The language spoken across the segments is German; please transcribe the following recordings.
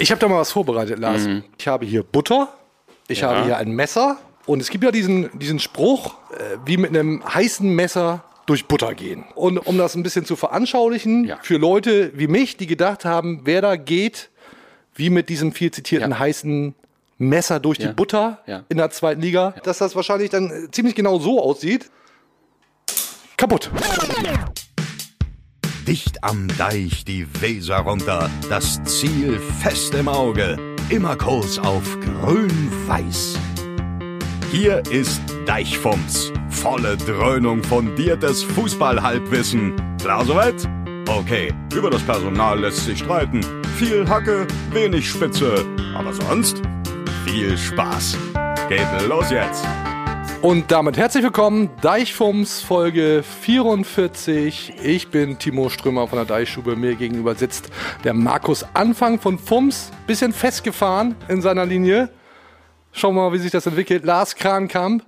Ich habe da mal was vorbereitet, Lars. Mhm. Ich habe hier Butter, ich habe hier ein Messer und es gibt ja diesen, diesen Spruch, äh, wie mit einem heißen Messer durch Butter gehen. Und um das ein bisschen zu veranschaulichen, Ja. für Leute wie mich, die gedacht haben, wer da geht, wie mit diesem viel zitierten Ja. heißen Messer durch die Ja. Butter Ja. in der zweiten Liga, dass das wahrscheinlich dann äh, ziemlich genau so aussieht. Kaputt. Dicht am Deich die Weser runter, das Ziel fest im Auge, immer Kurs auf grün-weiß. Hier ist Deichfumms, volle Dröhnung fundiertes Fußballhalbwissen. Klar soweit? Okay, über das Personal lässt sich streiten. Viel Hacke, wenig Spitze, aber sonst viel Spaß. Geht los jetzt. Und damit herzlich willkommen, Deichfums Folge 44. Ich bin Timo Strömer von der Deichstube. Mir gegenüber sitzt der Markus Anfang von Fums. Bisschen festgefahren in seiner Linie. Schauen wir mal, wie sich das entwickelt. Lars Krankamp.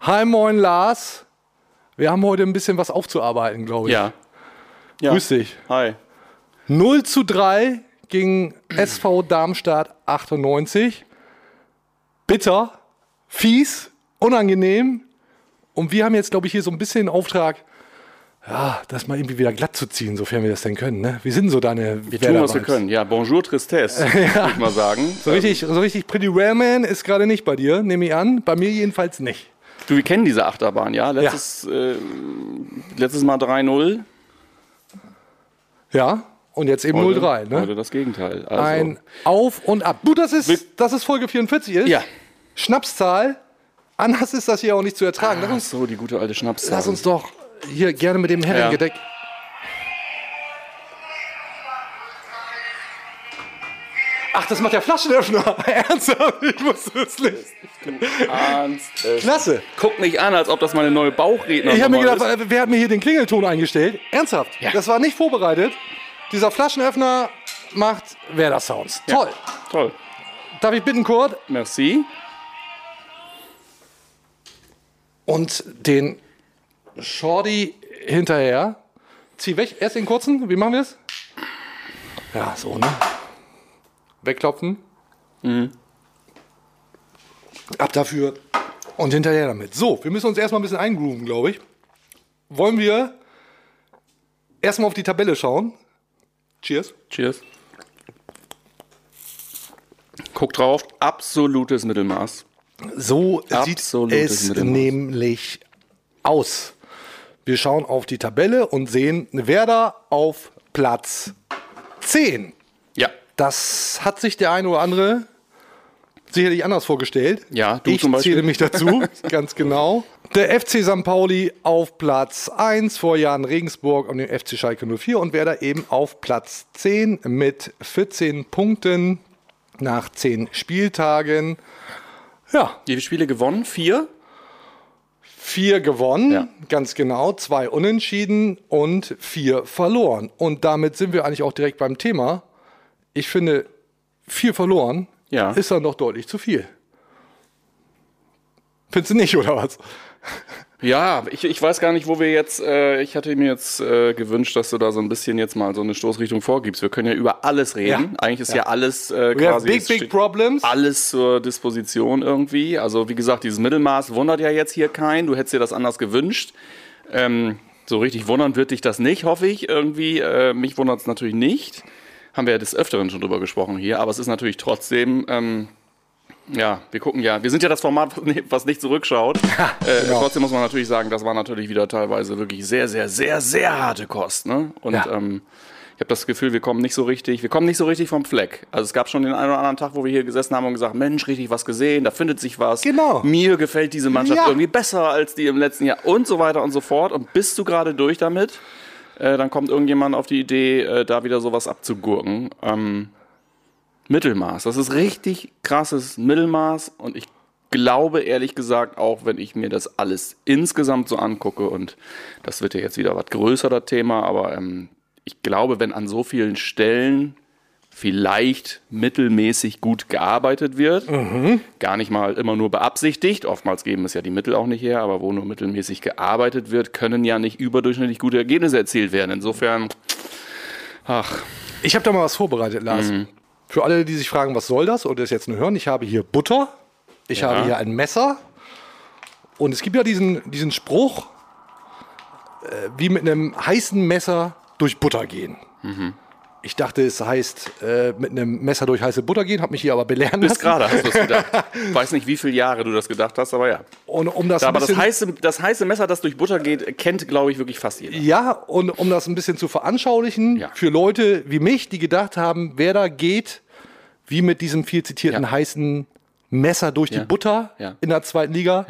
Hi, moin, Lars. Wir haben heute ein bisschen was aufzuarbeiten, glaube ich. Ja. ja. Grüß dich. Hi. 0 zu 3 gegen SV Darmstadt 98. Bitter, fies, unangenehm. Und wir haben jetzt, glaube ich, hier so ein bisschen den Auftrag, ja, das mal irgendwie wieder glatt zu ziehen, sofern wir das denn können. Ne? Wie sind so deine Wir tun, was wir können. Ja, bonjour Tristesse, würde ich mal sagen. So richtig, so richtig Pretty Railman ist gerade nicht bei dir, nehme ich an. Bei mir jedenfalls nicht. Du, wir kennen diese Achterbahn, ja? Letztes, Äh, letztes Mal 3-0. Ja, und jetzt eben Heute- 0-3. Ne? Heute das Gegenteil. Also, Ein Auf und Ab. Du, das ist, das ist Folge 44 ist. Ja. Schnapszahl. Anders ist das hier auch nicht zu ertragen. Lass Ach uns, so, die gute alte Schnaps. lass uns doch hier gerne mit dem Herrengedeck. Ach, das macht der Flaschenöffner. Ernsthaft? Ich wusste es nicht. Äh, Klasse. Guck mich an, als ob das meine neue Bauchredner Ich habe mir gedacht, äh, wer hat mir hier den Klingelton eingestellt? Ernsthaft. Das war nicht vorbereitet. Dieser Flaschenöffner macht Werder Sounds. Toll. ist. Toll. Darf ich bitten, Kurt? Merci. Und den Shorty hinterher. Zieh weg. Erst den kurzen. Wie machen wir es? Ja, so, ne? Wegklopfen. Ab dafür. Und hinterher damit. So, wir müssen uns erstmal ein bisschen eingrooven, glaube ich. Wollen wir erstmal auf die Tabelle schauen? Cheers. Cheers. Guck drauf. Absolutes Mittelmaß. So Absolutes sieht es nämlich aus. Wir schauen auf die Tabelle und sehen Werder auf Platz 10. Ja. Das hat sich der eine oder andere sicherlich anders vorgestellt. Ja, du ich zum Beispiel. zähle mich dazu, ganz genau. Der FC St. Pauli auf Platz 1 vor Jahren Regensburg und dem FC Schalke 04 und Werder eben auf Platz 10 mit 14 Punkten nach 10 Spieltagen. Ja, Wie viele Spiele gewonnen? Vier? Vier gewonnen, Ja. ganz genau, zwei unentschieden und vier verloren. Und damit sind wir eigentlich auch direkt beim Thema. Ich finde, vier verloren Ja. ist dann doch deutlich zu viel. Findest du nicht, oder was? Ja, ich, ich weiß gar nicht, wo wir jetzt, äh, ich hatte mir jetzt äh, gewünscht, dass du da so ein bisschen jetzt mal so eine Stoßrichtung vorgibst. Wir können ja über alles reden. Ja. Eigentlich ist ja, alles äh, quasi big, big problems. alles zur Disposition irgendwie. Also wie gesagt, dieses Mittelmaß wundert ja jetzt hier keinen. Du hättest dir das anders gewünscht. Ähm, so richtig wundern wird dich das nicht, hoffe ich irgendwie. Äh, mich wundert es natürlich nicht. Haben wir ja des Öfteren schon drüber gesprochen hier. Aber es ist natürlich trotzdem... Ähm, ja, wir gucken ja, wir sind ja das Format, was nicht zurückschaut. äh, genau. Trotzdem muss man natürlich sagen, das war natürlich wieder teilweise wirklich sehr, sehr, sehr, sehr harte Kost. Ne? Und Ja. ähm, ich habe das Gefühl, wir kommen nicht so richtig, wir kommen nicht so richtig vom Fleck. Also es gab schon den einen oder anderen Tag, wo wir hier gesessen haben und gesagt, Mensch, richtig was gesehen, da findet sich was. Genau. Mir gefällt diese Mannschaft Ja. irgendwie besser als die im letzten Jahr und so weiter und so fort. Und bist du gerade durch damit, äh, dann kommt irgendjemand auf die Idee, äh, da wieder sowas abzugurken. Ähm, Mittelmaß. Das ist richtig krasses Mittelmaß und ich glaube ehrlich gesagt auch, wenn ich mir das alles insgesamt so angucke und das wird ja jetzt wieder was größer, das Thema, aber ähm, ich glaube, wenn an so vielen Stellen vielleicht mittelmäßig gut gearbeitet wird, gar nicht mal immer nur beabsichtigt, oftmals geben es ja die Mittel auch nicht her, aber wo nur mittelmäßig gearbeitet wird, können ja nicht überdurchschnittlich gute Ergebnisse erzielt werden. Insofern, ach, Ich habe da mal was vorbereitet, Lars. Mhm. Für alle, die sich fragen, was soll das oder das jetzt nur hören, ich habe hier Butter, ich Ja. habe hier ein Messer und es gibt ja diesen, diesen Spruch, äh, wie mit einem heißen Messer durch Butter gehen. Mhm. Ich dachte, es heißt äh, mit einem Messer durch heiße Butter gehen, habe mich hier aber belehren Bis lassen. gerade hast du es gedacht. Weiß nicht, wie viele Jahre du das gedacht hast, aber ja. Und um das, ein Aber das heiße, das heiße Messer, das durch Butter geht, kennt, glaube ich, wirklich fast jeder. ja, und um das ein bisschen zu veranschaulichen, Ja. für Leute wie mich, die gedacht haben, wer da geht, wie mit diesem viel zitierten Ja. heißen Messer durch Ja. die Butter in der zweiten Liga,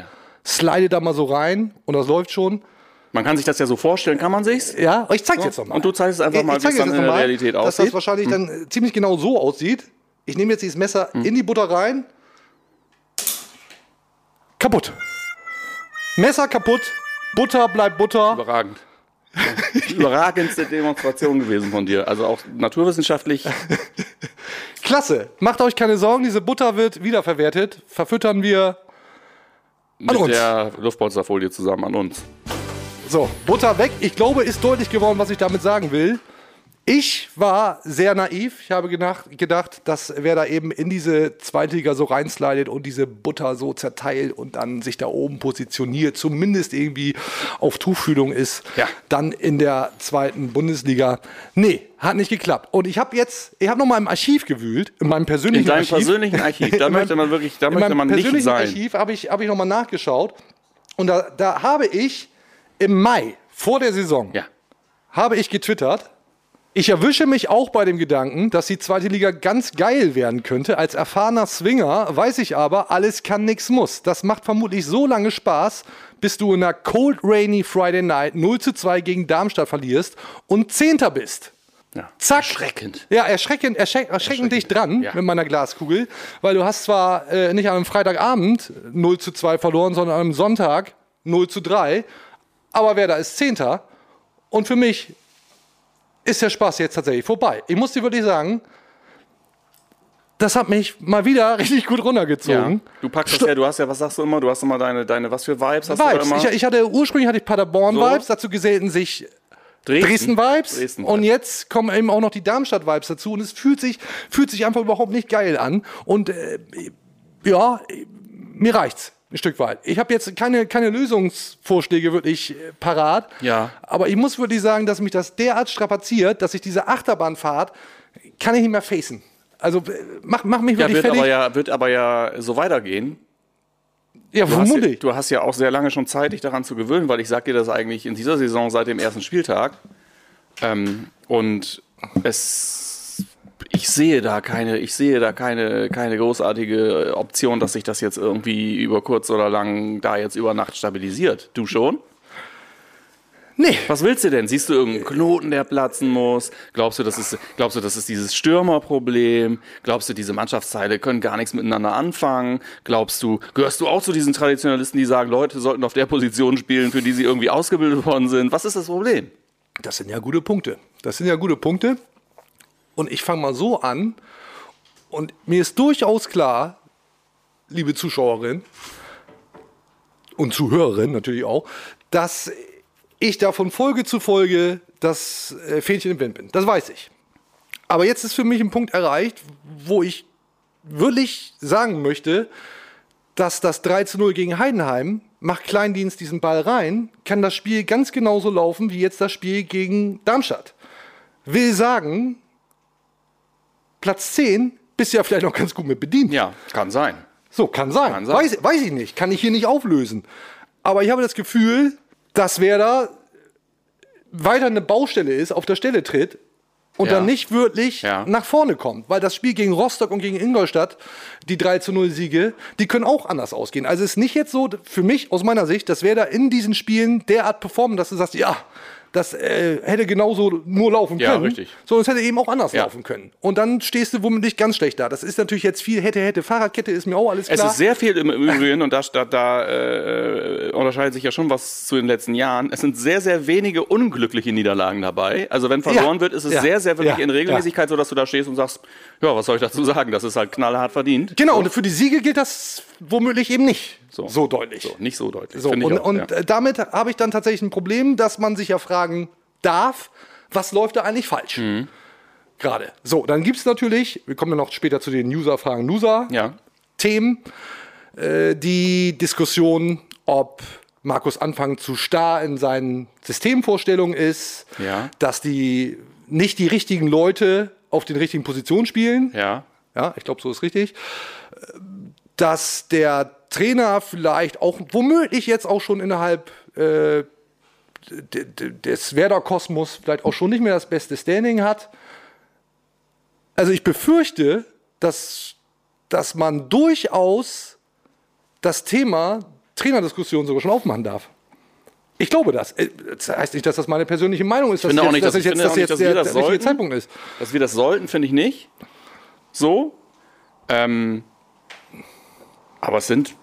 slide da mal so rein und das läuft schon. Man kann sich das ja so vorstellen, kann man sich's? Ja, ich zeig's jetzt nochmal. Und du zeigst es einfach mal, Ich zeig wie es dann in der mal, Realität Dass aussieht. das wahrscheinlich dann äh, ziemlich genau so aussieht. Ich nehme jetzt dieses Messer Hm. in die Butter rein. Kaputt. Messer kaputt. Butter bleibt Butter. Überragend. Überragendste Demonstration gewesen von dir. Also auch naturwissenschaftlich. Klasse. Macht euch keine Sorgen, diese Butter wird wiederverwertet. Verfüttern wir. mit uns. der Luftpolsterfolie zusammen an uns. So, Butter weg. Ich glaube, ist deutlich geworden, was ich damit sagen will. Ich war sehr naiv. Ich habe gedacht, dass wer da eben in diese zweite Liga so reinslidet und diese Butter so zerteilt und dann sich da oben positioniert, zumindest irgendwie auf Tuchfühlung ist, Ja. dann in der zweiten Bundesliga. Nee, hat nicht geklappt. Und ich habe jetzt, ich habe noch mal im Archiv gewühlt, in meinem persönlichen In deinem Archiv. persönlichen Archiv. Da In möchte meinem- man wirklich, da in möchte meinem man nicht persönlichen sein. Archiv habe ich, hab ich nochmal nachgeschaut. Und da, da habe ich im Mai vor der Saison Ja. habe ich getwittert. Ich erwische mich auch bei dem Gedanken, dass die zweite Liga ganz geil werden könnte. Als erfahrener Swinger weiß ich aber, alles kann, nix muss. Das macht vermutlich so lange Spaß, bis du in einer Cold Rainy Friday Night 0 zu 2 gegen Darmstadt verlierst und Zehnter bist. ja. Zack. Erschreckend. Ja, erschreckend, erschreck, erschreckend dicht dran Ja. mit meiner Glaskugel, weil du hast zwar äh, nicht an einem Freitagabend 0 zu 2 verloren, sondern einem Sonntag 0 zu 3, aber wer da ist Zehnter und für mich ist der Spaß jetzt tatsächlich vorbei. Ich muss dir wirklich sagen, das hat mich mal wieder richtig gut Ja. runtergezogen. Du packst das ja, du hast ja, was sagst du immer? Du hast immer deine, deine was für Vibes hast Vibes. du da Ich, immer? ich hatte ursprünglich hatte ich Paderborn-Vibes, So. dazu gesellten sich Dresden-Vibes Dresden und jetzt kommen eben auch noch die Darmstadt-Vibes dazu und es fühlt sich, fühlt sich einfach überhaupt nicht geil an und äh, ja, mir reicht's ein Stück weit. Ich habe jetzt keine, keine Lösungsvorschläge wirklich äh, parat, Ja. aber ich muss wirklich sagen, dass mich das derart strapaziert, dass ich diese Achterbahnfahrt kann ich nicht mehr facen. Also äh, mach, mach mich ja, wirklich wird fertig. aber ja, wird aber ja so weitergehen. ja, Du hast, ja, vermutlich. du hast ja auch sehr lange schon Zeit, dich daran zu gewöhnen, weil ich sag dir das eigentlich in dieser Saison seit dem ersten Spieltag. Ähm, und es, ich sehe da keine, ich sehe da keine, keine großartige Option, dass sich das jetzt irgendwie über kurz oder lang da jetzt über Nacht stabilisiert. Du schon? Nee. Was willst du denn? Siehst du irgendeinen Knoten, der platzen muss? Glaubst du, das ist, glaubst du, das ist dieses Stürmerproblem? Glaubst du, diese Mannschaftsteile können gar nichts miteinander anfangen? Glaubst du, gehörst du auch zu diesen Traditionalisten, die sagen, Leute sollten auf der Position spielen, für die sie irgendwie ausgebildet worden sind? Was ist das Problem? Das sind ja gute Punkte. Das sind ja gute Punkte. Und ich fange mal so an. Und mir ist durchaus klar, liebe Zuschauerin und Zuhörerin natürlich auch, dass ich da von Folge zu Folge das äh, Fähnchen im Wind bin. Das weiß ich. Aber jetzt ist für mich ein Punkt erreicht, wo ich wirklich sagen möchte, dass das 3 zu 0 gegen Heidenheim, macht Kleindienst diesen Ball rein, kann das Spiel ganz genauso laufen wie jetzt das Spiel gegen Darmstadt. Will sagen, Platz 10 bist du ja vielleicht noch ganz gut mit bedient. Ja, kann sein. So, kann sein. Kann sein. Weiß, weiß ich nicht. Kann ich hier nicht auflösen. Aber ich habe das Gefühl, dass wer da weiter eine Baustelle ist, auf der Stelle tritt und Ja. dann nicht wirklich Ja. nach vorne kommt. Weil das Spiel gegen Rostock und gegen Ingolstadt, die 3 zu 0 Siege, die können auch anders ausgehen. Also es ist nicht jetzt so, für mich aus meiner Sicht, dass wer da in diesen Spielen derart performen, dass du sagst, ja, das äh, hätte genauso nur laufen Ja, können. richtig. Sondern es hätte eben auch anders Ja. laufen können. Und dann stehst du womöglich ganz schlecht da. Das ist natürlich jetzt viel hätte, hätte, Fahrradkette ist mir auch alles Es klar. ist sehr viel im Übrigen, und da, da, da äh, unterscheidet sich ja schon was zu den letzten Jahren. Es sind sehr, sehr wenige unglückliche Niederlagen dabei. Also wenn verloren Ja. wird, ist es sehr, sehr wirklich in Regelmäßigkeit so, dass du da stehst und sagst, ja, was soll ich dazu sagen? Das ist halt knallhart verdient. Genau, und für die Siege gilt das womöglich eben nicht so, deutlich. So, nicht so deutlich. So, und auch, und damit habe ich dann tatsächlich ein Problem, dass man sich ja fragen darf, was läuft da eigentlich falsch? Mhm. Gerade. So, dann gibt es natürlich, wir kommen ja noch später zu den User-Fragen, User-Themen, Ja. äh, die Diskussion, ob Markus Anfang zu starr in seinen Systemvorstellungen ist, Ja. dass die nicht die richtigen Leute auf den richtigen Positionen spielen. Ja. Ja, ich glaube, so ist richtig. Dass der Trainer vielleicht auch womöglich jetzt auch schon innerhalb äh, des Werder-Kosmos vielleicht auch schon nicht mehr das beste Standing hat. Also ich befürchte, dass, dass man durchaus das Thema Trainerdiskussion sogar schon aufmachen darf. Ich glaube das. Äh, Das heißt nicht, dass das meine persönliche Meinung ist, dass finde auch jetzt, nicht, dass dass- jetzt, dass nicht, jetzt dass der, der das richtige sollten. Zeitpunkt ist. Dass wir das sollten, finde ich nicht. So. Ähm, aber es sind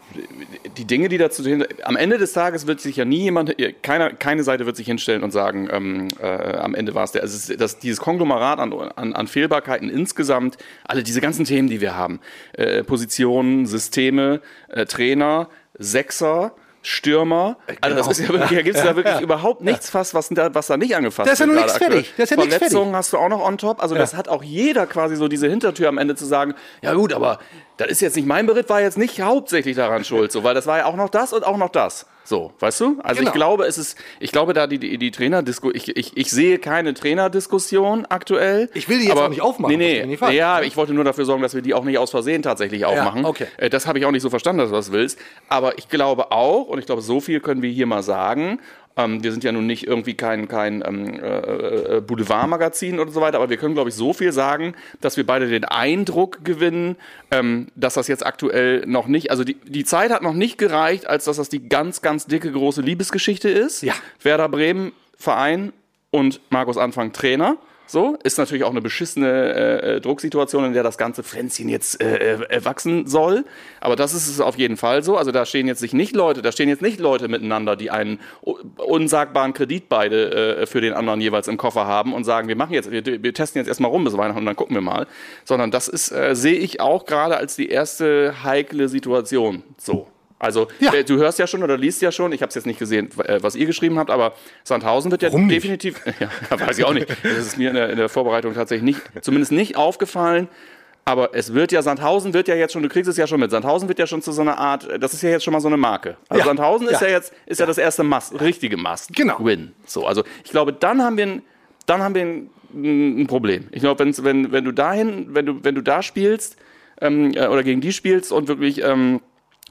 die Dinge, die dazu. Am Ende des Tages wird sich ja nie jemand, keiner, keine Seite wird sich hinstellen und sagen, ähm, äh, am Ende war es der. Also das, dieses Konglomerat an, an, an Fehlbarkeiten insgesamt, alle diese ganzen Themen, die wir haben, äh, Positionen, Systeme, äh, Trainer, Sechser, Stürmer, also das ist ja wirklich, da gibt es da wirklich überhaupt nichts fast, was da, was da nicht angefasst Da ist ja wird nur nichts fertig. aktuell. Da ist ja nichts Verletzungen hast du auch noch on top. Also das hat auch jeder quasi so diese Hintertür am Ende zu sagen, ja gut, aber das ist jetzt nicht, mein Bericht war jetzt nicht hauptsächlich daran schuld, so, weil das war ja auch noch das und auch noch das. So, weißt du? Also Genau. ich glaube, es ist, ich glaube da die, die, die Trainerdiskussion, ich, ich, ich sehe keine Trainerdiskussion aktuell. Ich will die jetzt aber, auch nicht aufmachen, Nee, nee, falsch. ja, ich wollte nur dafür sorgen, dass wir die auch nicht aus Versehen tatsächlich aufmachen. okay. Äh, Das habe ich auch nicht so verstanden, dass du das willst. Aber ich glaube auch, und ich glaube, so viel können wir hier mal sagen, ähm, wir sind ja nun nicht irgendwie kein, kein ähm, äh, äh, Boulevardmagazin oder so weiter, aber wir können, glaube ich, so viel sagen, dass wir beide den Eindruck gewinnen, ähm, dass das jetzt aktuell noch nicht, also die, die Zeit hat noch nicht gereicht, als dass das die ganz, ganz dicke, große Liebesgeschichte ist. Ja. Werder Bremen, Verein und Markus Anfang Trainer. So, ist natürlich auch eine beschissene äh, äh, Drucksituation, in der das ganze Pflänzchen jetzt äh, äh, wachsen soll. Aber das ist es auf jeden Fall so. Also da stehen jetzt nicht Leute, da stehen jetzt nicht Leute miteinander, die einen unsagbaren Kredit beide äh, für den anderen jeweils im Koffer haben und sagen, wir machen jetzt, wir, wir testen jetzt erstmal rum bis Weihnachten und dann gucken wir mal. Sondern das ist, äh, sehe ich auch gerade als die erste heikle Situation. So. Also Ja. äh, du hörst ja schon oder liest ja schon, ich habe es jetzt nicht gesehen, äh, was ihr geschrieben habt, aber Sandhausen wird ja Warum definitiv, ja, weiß ich auch nicht, das ist mir in der, in der Vorbereitung tatsächlich nicht, zumindest nicht aufgefallen, aber es wird ja, Sandhausen wird ja jetzt schon, du kriegst es ja schon mit, Sandhausen wird ja schon zu so einer Art, das ist ja jetzt schon mal so eine Marke. Also Ja. Sandhausen ist Ja. ja jetzt, ist ja, das erste Must, richtige Must. Genau. Win. So, also ich glaube, dann haben wir ein, dann haben wir ein, ein Problem. Ich glaube, wenn, wenn du dahin, wenn du, wenn du da spielst, ähm, äh, oder gegen die spielst und wirklich, ähm,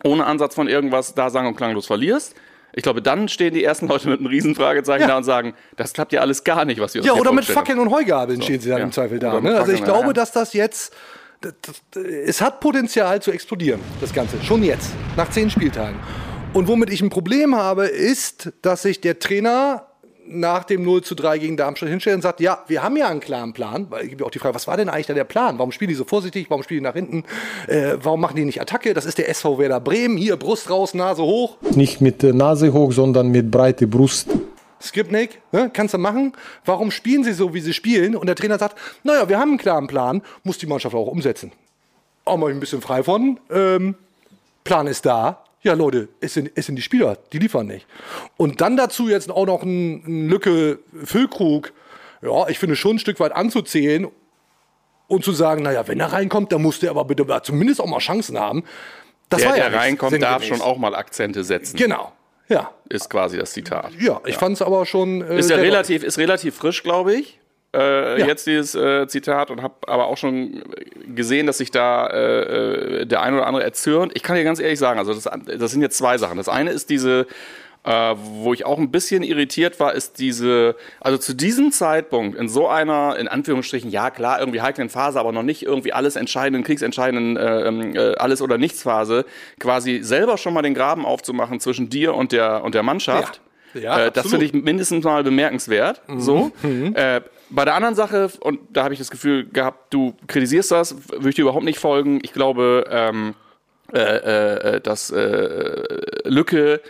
ohne Ansatz von irgendwas da sang- und klanglos verlierst. Ich glaube, dann stehen die ersten Leute mit einem Riesenfragezeichen Ja. da und sagen, das klappt ja alles gar nicht, was wir uns Ja, oder mit Fackeln und Heugabeln stehen sie dann ja. im Zweifel da. Ne? Also ich glaube, ja. dass das jetzt, das, das, es hat Potenzial zu explodieren, das Ganze. Schon jetzt, nach zehn Spieltagen. Und womit ich ein Problem habe, ist, dass sich der Trainer nach dem 0 zu 3 gegen Darmstadt hinstellt und sagt, ja, wir haben ja einen klaren Plan. Weil ich gebe auch die Frage, was war denn eigentlich da der Plan? Warum spielen die so vorsichtig? Warum spielen die nach hinten? Äh, warum machen die nicht Attacke? Das ist der SV Werder Bremen. Hier, Brust raus, Nase hoch. Nicht mit Nase hoch, sondern mit breiter Brust. Skripnik, ne, kannst du machen. Warum spielen sie so, wie sie spielen? Und der Trainer sagt, naja, wir haben einen klaren Plan, muss die Mannschaft auch umsetzen. Auch mal ein bisschen frei von. Ähm, Plan ist da. Ja, Leute, es sind, es sind die Spieler, die liefern nicht. Und dann dazu jetzt auch noch ein, ein Lücke Füllkrug, ja, ich finde schon ein Stück weit anzuzählen und zu sagen, naja, wenn er reinkommt, dann muss der aber bitte zumindest auch mal Chancen haben. Das Der, war ja der reinkommt, darf schon auch mal Akzente setzen. Genau, ja. Ist quasi das Zitat. Ja, ich fand es aber schon. Äh, Ist ja relativ, ist relativ frisch, glaube ich. Äh, Ja. Jetzt dieses äh, Zitat und habe aber auch schon gesehen, dass sich da äh, äh, der ein oder andere erzürnt. Ich kann dir ganz ehrlich sagen, also das, das sind jetzt zwei Sachen. Das eine ist diese, äh, wo ich auch ein bisschen irritiert war, ist diese, also zu diesem Zeitpunkt in so einer, in Anführungsstrichen, ja klar, irgendwie heiklen Phase, aber noch nicht irgendwie alles entscheidenden, kriegsentscheidenden, äh, ähm, äh, alles oder nichts Phase, quasi selber schon mal den Graben aufzumachen zwischen dir und der und der Mannschaft. Ja. Ja, äh, das finde ich mindestens mal bemerkenswert. So. Äh, bei der anderen Sache, und da habe ich das Gefühl gehabt, du kritisierst das, würde ich dir überhaupt nicht folgen. Ich glaube, ähm, äh, äh, dass äh, Lücke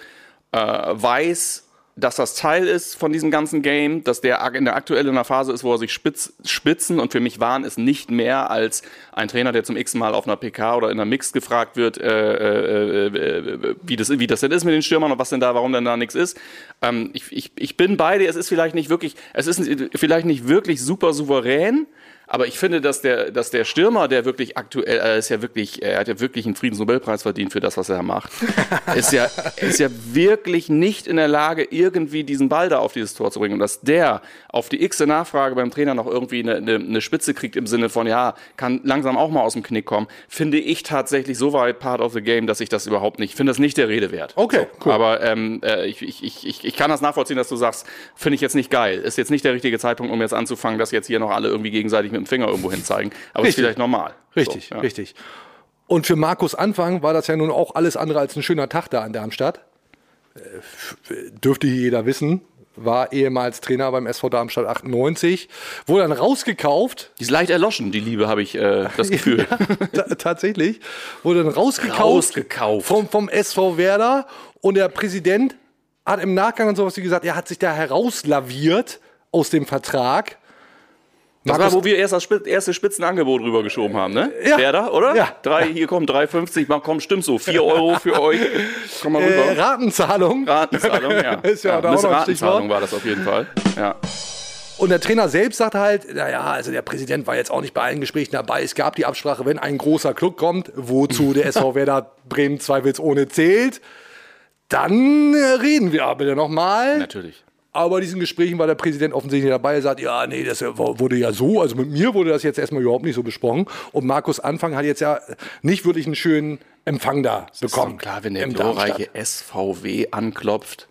äh, weiß, dass das Teil ist von diesem ganzen Game, dass der in der aktuell in einer Phase ist, wo er sich spitz, spitzen und für mich waren es nicht mehr als ein Trainer, der zum x Mal auf einer PK oder in einer Mix gefragt wird, äh, äh, äh, wie, das, wie das denn ist mit den Stürmern und was denn da, warum denn da nichts ist. Ähm, ich, ich, ich bin bei dir, es ist vielleicht nicht wirklich, es ist vielleicht nicht wirklich super souverän, Aber ich finde, dass der, dass der Stürmer, der wirklich aktuell, er ist ja wirklich, er hat ja wirklich einen Friedensnobelpreis verdient für das, was er macht, ist ja, ist ja wirklich nicht in der Lage, irgendwie diesen Ball da auf dieses Tor zu bringen. Und dass der auf die x Nachfrage beim Trainer noch irgendwie eine, eine, eine Spitze kriegt im Sinne von, ja, kann langsam auch mal aus dem Knick kommen, finde ich tatsächlich so weit part of the game, dass ich das überhaupt nicht, finde das nicht der Rede wert. Okay, so, Aber ähm, äh, ich, ich, ich, ich kann das nachvollziehen, dass du sagst, finde ich jetzt nicht geil. Ist jetzt nicht der richtige Zeitpunkt, um jetzt anzufangen, dass jetzt hier noch alle irgendwie gegenseitig mit dem Finger irgendwo hin zeigen. Aber Richtig. ist vielleicht normal. Richtig, So, ja. richtig. Und für Markus Anfang war das ja nun auch alles andere als ein schöner Tag da in Darmstadt. Äh, Dürfte hier jeder wissen. War ehemals Trainer beim SV Darmstadt 98. Wurde dann rausgekauft. Die ist leicht erloschen, die Liebe, habe ich äh, das Gefühl. Ta- tatsächlich. Wurde dann rausgekauft. Rausgekauft. Vom, vom SV Werder. Und der Präsident hat im Nachgang und sowas wie gesagt, er hat sich da herauslaviert aus dem Vertrag. Das Markus- war, wo wir erst das erste Spitzenangebot rübergeschoben haben, ne? Ja. Werder, oder? Ja. Drei, hier kommen 3,50, mal komm, stimmt so. 4 Euro für euch. Komm mal Äh, rüber. Ratenzahlung. Ratenzahlung, ja. Ist ja da ein auch noch. Ratenzahlung war das auf jeden Fall. Ja. Und der Trainer selbst sagt halt, naja, also der Präsident war jetzt auch nicht bei allen Gesprächen dabei. Es gab die Absprache, wenn ein großer Club kommt, wozu der SV Werder Bremen zweifelsohne zählt, dann äh, reden wir aber nochmal. Natürlich. Aber bei diesen Gesprächen war der Präsident offensichtlich dabei. Er sagt, ja, nee, das wurde ja so. Also mit mir wurde das jetzt erstmal überhaupt nicht so besprochen. Und Markus Anfang hat jetzt ja nicht wirklich einen schönen Empfang da bekommen. Ist doch klar, wenn der im glorreiche SVW anklopft,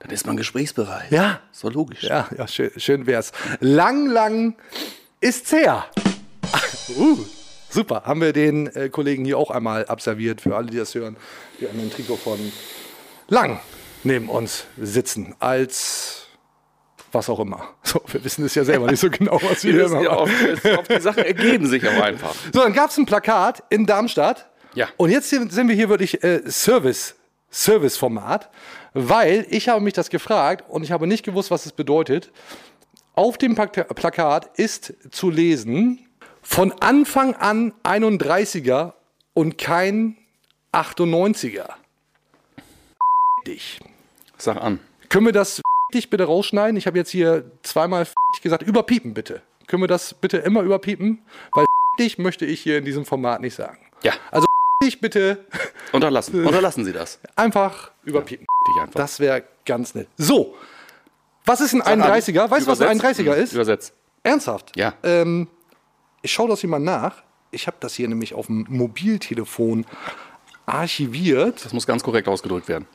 dann ist man gesprächsbereit. Ja. So logisch. Ja, ja, schön, schön wär's. Lang, lang ist's her. uh, super. Haben wir den äh, Kollegen hier auch einmal absolviert, für alle, die das hören. Wir haben ein Trikot von Lang neben uns sitzen, als was auch immer. So, wir wissen es ja selber nicht so genau, was wir Wir hier ja, machen. oft, oft die Sachen ergeben sich auch einfach. So, dann gab's ein Plakat in Darmstadt. Ja. Und jetzt sind wir hier wirklich äh, Service, Service-Format, weil ich habe mich das gefragt und ich habe nicht gewusst, was es bedeutet. Auf dem Plak- Plakat ist zu lesen, von Anfang an 31er und kein 98er. Dich. Sag an. Können wir das dich bitte rausschneiden? Ich habe jetzt hier zweimal gesagt, überpiepen bitte. Können wir das bitte immer überpiepen? Weil dich möchte ich hier in diesem Format nicht sagen. Ja. Also dich bitte Unterlassen. Unterlassen Sie das. einfach überpiepen. Dich einfach. Das wäre ganz nett. So. Was ist ein 31er? Weißt du, was ein Übersetzt. 31er ist? Übersetzt. Ernsthaft? Ja. Ähm, ich schaue das hier mal nach. Ich habe das hier nämlich auf dem Mobiltelefon archiviert. Das muss ganz korrekt ausgedrückt werden.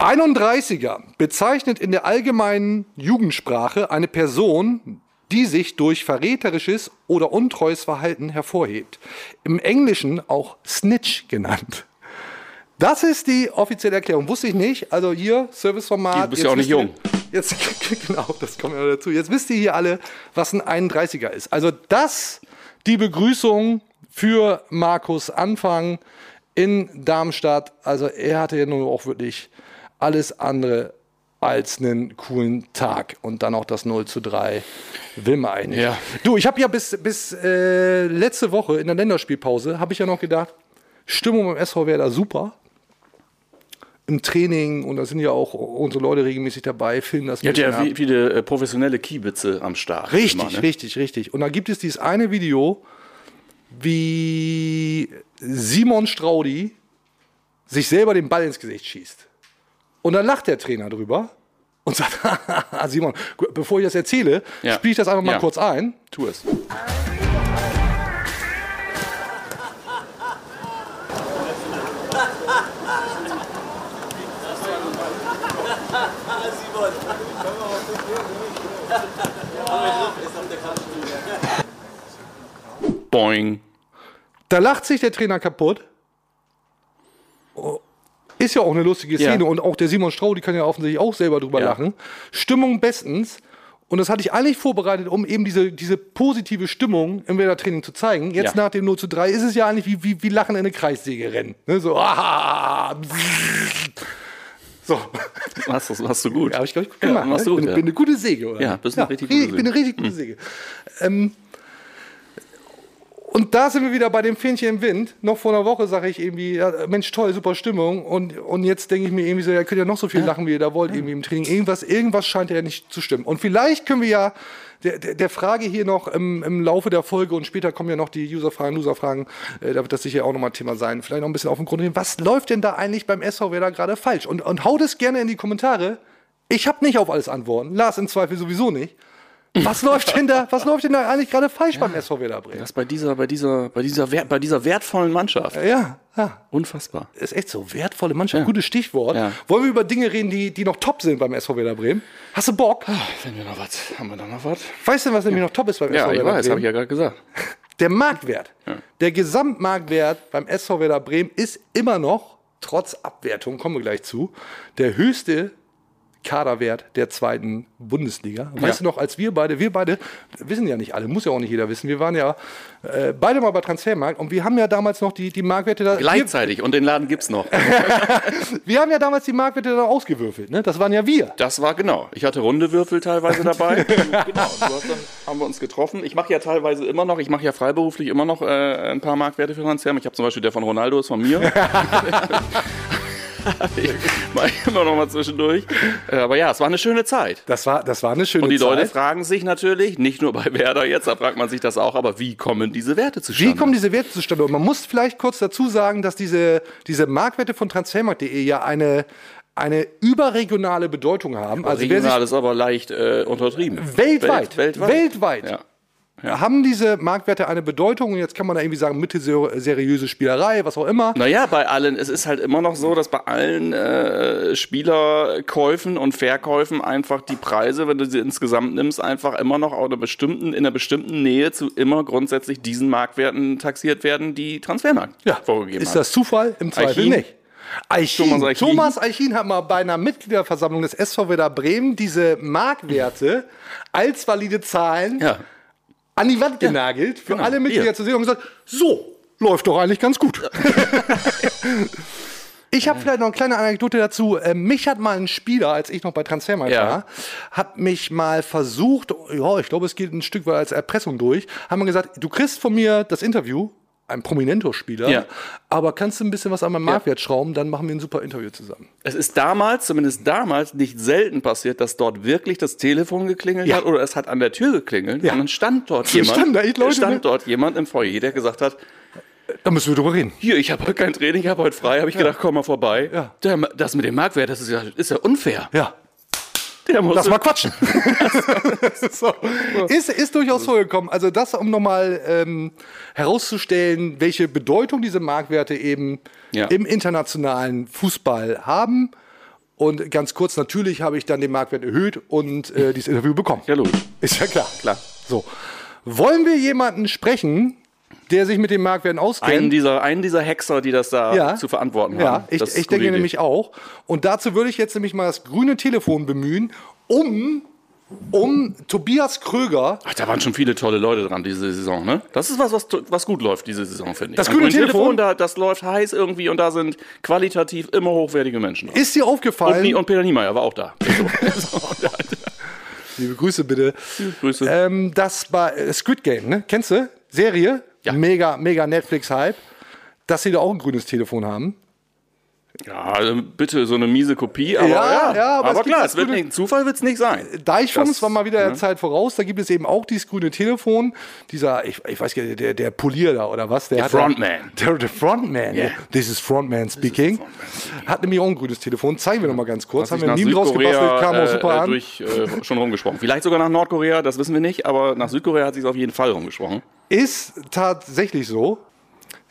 31er bezeichnet in der allgemeinen Jugendsprache eine Person, die sich durch verräterisches oder untreues Verhalten hervorhebt. Im Englischen auch Snitch genannt. Das ist die offizielle Erklärung. Wusste ich nicht. Also hier, Serviceformat. Du bist ja auch nicht ihr- jung. Jetzt, genau, das kommt ja dazu. Jetzt wisst ihr hier alle, was ein 31er ist. Also das, die Begrüßung für Markus Anfang in Darmstadt. Also er hatte ja nun auch wirklich alles andere als einen coolen Tag. Und dann auch das 0 zu 3 will man eigentlich. Ja. Du, ich habe ja bis, bis äh, letzte Woche in der Länderspielpause, habe ich ja noch gedacht, Stimmung beim SV Werder super. Im Training und da sind ja auch unsere Leute regelmäßig dabei, filmen das. Ihr habt ja ab. viele äh, professionelle Kiebitze am Start. Richtig, immer, ne? richtig, richtig. Und da gibt es dieses eine Video, wie Simon Straudi sich selber den Ball ins Gesicht schießt. Und dann lacht der Trainer drüber und sagt, Simon, bevor ich das erzähle, Ja. spiele ich das einfach mal Ja. kurz ein. Tu es. Boing. Da lacht sich der Trainer kaputt. Ist ja auch eine lustige Ja. Szene und auch der Simon Straudi kann ja offensichtlich auch selber drüber Ja. lachen. Stimmung bestens. Und das hatte ich eigentlich vorbereitet, um eben diese, diese positive Stimmung im Werder-Training zu zeigen. Jetzt Ja. nach dem 0 zu 3 ist es ja eigentlich wie, wie, wie Lachen in eine Kreissäge rennen. Ne? So, ah, so. Hast, das machst du gut. Ja, habe ich, glaube ich, gut Ja, gemacht. machst ne? du ich gut, bin, ja. bin eine gute Säge, oder? Ja, bist eine richtig ich gute bin eine Säge. richtig gute Säge. Ähm, Und da sind wir wieder bei dem Fähnchen im Wind. Noch vor einer Woche sage ich irgendwie, ja, Mensch, toll, super Stimmung. Und, und jetzt denke ich mir irgendwie so, ja, könnt ihr noch so viel lachen, wie ihr da wollt, irgendwie im Training. Irgendwas, irgendwas scheint ja nicht zu stimmen. Und vielleicht können wir ja der, der, Frage hier noch im, im Laufe der Folge und später kommen ja noch die User-Fragen, User-Fragen, äh, da wird das sicher auch nochmal Thema sein. Vielleicht noch ein bisschen auf den Grund gehen. Was läuft denn da eigentlich beim SV da gerade falsch? Und, und haut es gerne in die Kommentare. Ich habe nicht auf alles Antworten. Lars im Zweifel sowieso nicht. Was läuft denn da, was läuft denn da eigentlich gerade falsch beim SV Werder Bremen? Das bei dieser, bei dieser, bei dieser, wert, bei dieser wertvollen Mannschaft. Ja, ja. Unfassbar. Ist echt so. Wertvolle Mannschaft. Ja. Gutes Stichwort. Ja. Wollen wir über Dinge reden, die, die noch top sind beim SV Werder Bremen? Hast du Bock? Wenn wir noch was, haben wir da noch was? Weißt du, was nämlich noch top ist beim Ja, SV ich Werder weiß, Bremen? habe ich ja gerade gesagt. Der Marktwert, der Gesamtmarktwert beim SV Werder Bremen ist immer noch, trotz Abwertung, kommen wir gleich zu, der höchste Kaderwert der zweiten Bundesliga. Weißt du noch, als wir beide, wir beide, wissen ja nicht alle, muss ja auch nicht jeder wissen, wir waren ja äh, beide mal bei Transfermarkt und wir haben ja damals noch die, die Marktwerte da. Wir, Gleichzeitig. Und den Laden gibt's noch. wir haben ja damals die Marktwerte da ausgewürfelt, ne? Das waren ja wir. Das war genau. Ich hatte runde Würfel teilweise dabei. genau. Du hast dann, haben wir uns getroffen. Ich mache ja teilweise immer noch, ich mache ja freiberuflich immer noch äh, ein paar Marktwerte für Transfer. Ich habe zum Beispiel der von Ronaldo ist von mir. ich mache ich immer noch mal zwischendurch. Äh, Aber ja, es war eine schöne Zeit. Das war, das war eine schöne Und die Zeit. Leute fragen sich natürlich, nicht nur bei Werder jetzt, da fragt man sich das auch, aber wie kommen diese Werte zustande? Wie kommen diese Werte zustande? Und man muss vielleicht kurz dazu sagen, dass diese, diese Marktwerte von transfermarkt.de ja eine, eine überregionale Bedeutung haben. Also wer sich Regional ist aber leicht äh, untertrieben. weltweit, Welt, weltweit. weltweit Ja. Haben diese Marktwerte eine Bedeutung. Und jetzt kann man da irgendwie sagen, mittelseriöse Spielerei, was auch immer. Naja, bei allen, es ist halt immer noch so, dass bei allen äh, Spielerkäufen und Verkäufen einfach die Preise, wenn du sie insgesamt nimmst, einfach immer noch einer bestimmten, in einer bestimmten Nähe zu immer grundsätzlich diesen Marktwerten taxiert werden, die Transfermarkt vorgegeben Ist das Zufall? Im Zweifel Eichin? nicht. Eichin. Thomas Eichin. Thomas Eichin hat mal bei einer Mitgliederversammlung des SV Werder Bremen diese Marktwerte als valide Zahlen Ja. An die Wand genagelt, für Genau. alle Mitglieder Hier. zu sehen und gesagt, so, läuft doch eigentlich ganz gut. ich habe vielleicht noch eine kleine Anekdote dazu. Ähm, mich hat mal ein Spieler, als ich noch bei Transfermarkt Ja. war, hat mich mal versucht, ja, ich glaube, es geht ein Stück weit als Erpressung durch, haben wir gesagt, du kriegst von mir das Interview, ein prominenter Spieler, Ja. aber kannst du ein bisschen was an meinem Marktwert schrauben, dann machen wir ein super Interview zusammen. Es ist damals, zumindest damals, nicht selten passiert, dass dort wirklich das Telefon geklingelt Ja. hat oder es hat an der Tür geklingelt Ja. und dann stand dort jemand, standen da Leute, stand ne? dort jemand im Foyer, der gesagt hat, Da müssen wir drüber reden. hier, ich habe heute kein Training, ich habe heute frei, habe ich gedacht, komm mal vorbei. Ja. Das mit dem Marktwert, das ist ja, ist ja unfair. Ja. Lass mal quatschen. so. ist, ist durchaus vorgekommen. Also das, um nochmal ähm, herauszustellen, welche Bedeutung diese Marktwerte eben Ja. im internationalen Fußball haben. Und ganz kurz, natürlich habe ich dann den Marktwert erhöht und äh, dieses Interview bekommen. Ja, logisch. Ist ja klar. Klar. So. Wollen wir jemanden sprechen, der sich mit den Marktwerten auskennt? Einen dieser, einen dieser Hexer, die das da Ja. zu verantworten Ja, haben. ich, ist ich gute denke Idee. nämlich auch. Und dazu würde ich jetzt nämlich mal das grüne Telefon bemühen, um, um Tobias Kröger. Ach, da waren schon viele tolle Leute dran diese Saison, ne? Das ist was, was, was gut läuft diese Saison, finde ich. Das grüne grünen Telefon? da, das läuft heiß irgendwie und da sind qualitativ immer hochwertige Menschen dran. Ist dir Und, aufgefallen? Nie- und Peter Niemeyer war auch da. Liebe Grüße bitte. Grüße. Ähm, das bei äh, Squid Game, ne? Kennst du? Serie? Ja. Mega, mega Netflix-Hype. Dass sie da auch ein grünes Telefon haben. Ja, also bitte so eine miese Kopie, aber Ja, ja, ja, aber aber, es klar, es wird nicht, Zufall wird es nicht sein. Deichfums war mal wieder der ne? Zeit voraus. Da gibt es eben auch dieses grüne Telefon. Dieser, ich, ich weiß gar nicht, der, der Polier da oder was? Der, Der Frontman. Der, der Frontman. Yeah. This is Frontman speaking. Hat nämlich auch ein grünes Telefon. Zeigen wir noch mal ganz kurz. Hat Haben wir Meme draus gebastelt, kam auch Südkorea super äh, äh, an. durch, äh, schon rumgesprochen. Vielleicht sogar nach Nordkorea, das wissen wir nicht, aber nach Südkorea hat sich auf jeden Fall rumgesprochen. Ist tatsächlich so.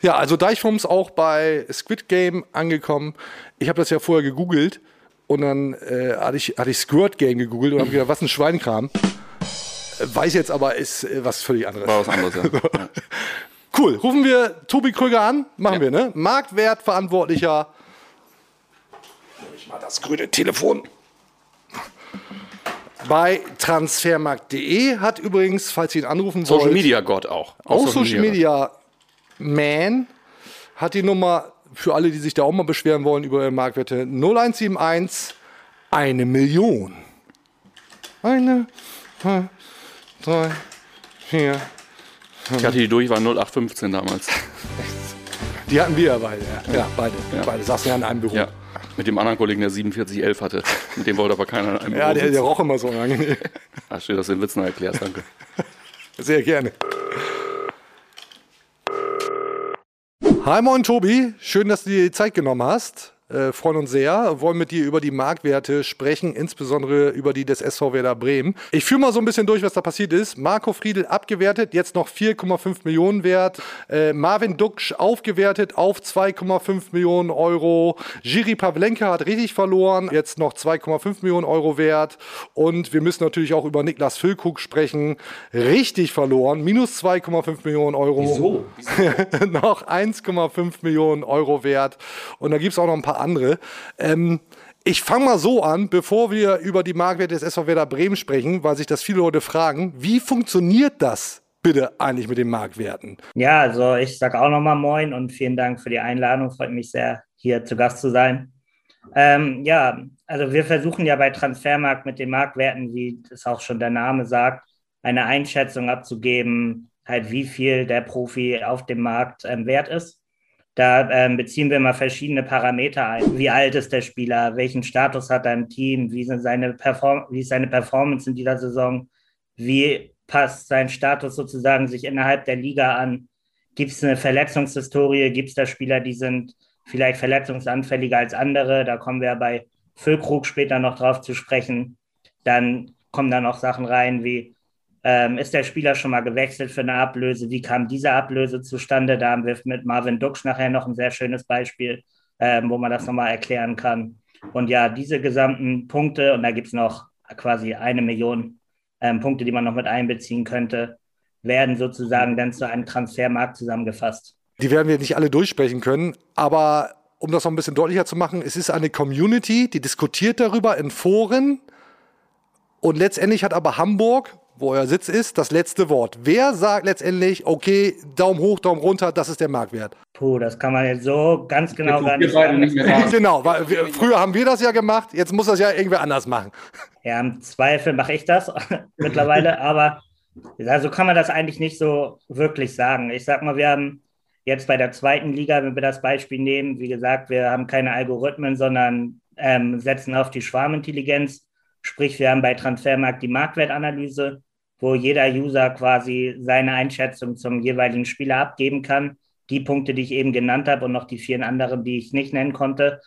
Ja, also Deichfums auch bei Squid Game angekommen. Ich habe das ja vorher gegoogelt und dann äh, hatte ich, hatte ich Squirt Game gegoogelt und habe gedacht, was ein Schweinkram. Weiß jetzt aber, ist äh, was völlig anderes. War was anderes, ja. ja. Cool. Rufen wir Tobi Krüger an. Machen wir, ne? Marktwertverantwortlicher. Nehme ich mal das grüne Telefon. Bei transfermarkt.de hat übrigens, falls ihr ihn anrufen Social wollt, Media Gott auch. auch Social Media Man hat die Nummer für alle, die sich da auch mal beschweren wollen über ihre Marktwerte 0171 eine Million. Eine, zwei, drei, vier, Ich hatte die Durchwahl 0815 damals. Die hatten wir ja beide. Ja, ja beide. Ja. Beide saßen ja in einem Büro. Ja. Mit dem anderen Kollegen, der 4711 hatte. Mit dem wollte aber keiner in Ja, der, der roch immer so angenehm. Ach, schön, dass du den Witz noch erklärst, danke. Sehr gerne. Hi, moin Tobi. Schön, dass du dir die Zeit genommen hast äh, freuen uns sehr, wollen mit dir über die Marktwerte sprechen, insbesondere über die des SV Werder Bremen. Ich führe mal so ein bisschen durch, was da passiert ist. Marco Friedl abgewertet, jetzt noch 4,5 Millionen wert. Äh, Marvin Duksch aufgewertet auf 2,5 Millionen Euro. Jiri Pavlenka hat richtig verloren, jetzt noch 2,5 Millionen Euro wert. Und wir müssen natürlich auch über Niklas Füllkrug sprechen. Richtig verloren, minus 2,5 Millionen Euro. Wieso? Wieso? noch 1,5 Millionen Euro wert. Und da gibt es auch noch ein paar andere. Ähm, ich fange mal so an, bevor wir über die Marktwerte des SV Werder Bremen sprechen, weil sich das viele Leute fragen, wie funktioniert das bitte eigentlich mit den Marktwerten? Ja, also ich sage auch nochmal Moin und vielen Dank für die Einladung. Freut mich sehr, hier zu Gast zu sein. Ähm, ja, also wir versuchen ja bei Transfermarkt mit den Marktwerten, wie es auch schon der Name sagt, eine Einschätzung abzugeben, halt wie viel der Profi auf dem Markt ähm, wert ist. Da ähm, beziehen wir mal verschiedene Parameter ein. Wie alt ist der Spieler? Welchen Status hat er im Team? Wie, sind seine Perform wie ist seine Performance in dieser Saison? Wie passt sein Status sozusagen sich innerhalb der Liga an? Gibt es eine Verletzungshistorie? Gibt es da Spieler, die sind vielleicht verletzungsanfälliger als andere? Da kommen wir bei Füllkrug später noch drauf zu sprechen. Dann kommen da noch Sachen rein wie ähm, ist der Spieler schon mal gewechselt für eine Ablöse? Wie kam diese Ablöse zustande? Da haben wir mit Marvin Duksch nachher noch ein sehr schönes Beispiel, ähm, wo man das nochmal erklären kann. Und ja, diese gesamten Punkte, und da gibt es noch quasi eine Million ähm, Punkte, die man noch mit einbeziehen könnte, werden sozusagen dann zu einem Transfermarkt zusammengefasst. Die werden wir nicht alle durchsprechen können, aber um das noch ein bisschen deutlicher zu machen, es ist eine Community, die diskutiert darüber in Foren. Und letztendlich hat aber Hamburg wo euer Sitz ist, das letzte Wort. Wer sagt letztendlich, okay, Daumen hoch, Daumen runter, das ist der Marktwert? Puh, das kann man jetzt so ganz genau gar nicht sagen. Nicht genau, weil wir, früher haben wir das ja gemacht, jetzt muss das ja irgendwer anders machen. Ja, im Zweifel mache ich das mittlerweile, aber also kann man das eigentlich nicht so wirklich sagen. Ich sag mal, wir haben jetzt bei der zweiten Liga, wenn wir das Beispiel nehmen, wie gesagt, wir haben keine Algorithmen, sondern ähm, setzen auf die Schwarmintelligenz. Sprich, wir haben bei Transfermarkt die Marktwertanalyse wo jeder User quasi seine Einschätzung zum jeweiligen Spieler abgeben kann. Die Punkte, die ich eben genannt habe und noch die vielen anderen, die ich nicht nennen konnte,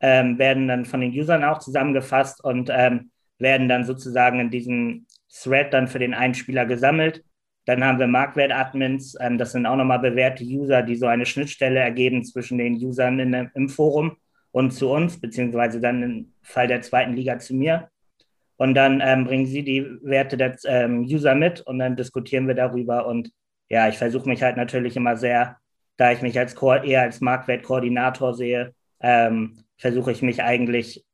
ähm, werden dann von den Usern auch zusammengefasst und ähm, werden dann sozusagen in diesem Thread dann für den einen Spieler gesammelt. Dann haben wir Marktwert-Admins, ähm, das sind auch nochmal bewährte User, die so eine Schnittstelle ergeben zwischen den Usern in, im Forum und zu uns, beziehungsweise dann im Fall der zweiten Liga zu mir. Und dann ähm, bringen sie die Werte der ähm, User mit und dann diskutieren wir darüber. Und ja, ich versuche mich halt natürlich immer sehr, da ich mich als eher als Marktwertkoordinator sehe, ähm, versuche ich mich eigentlich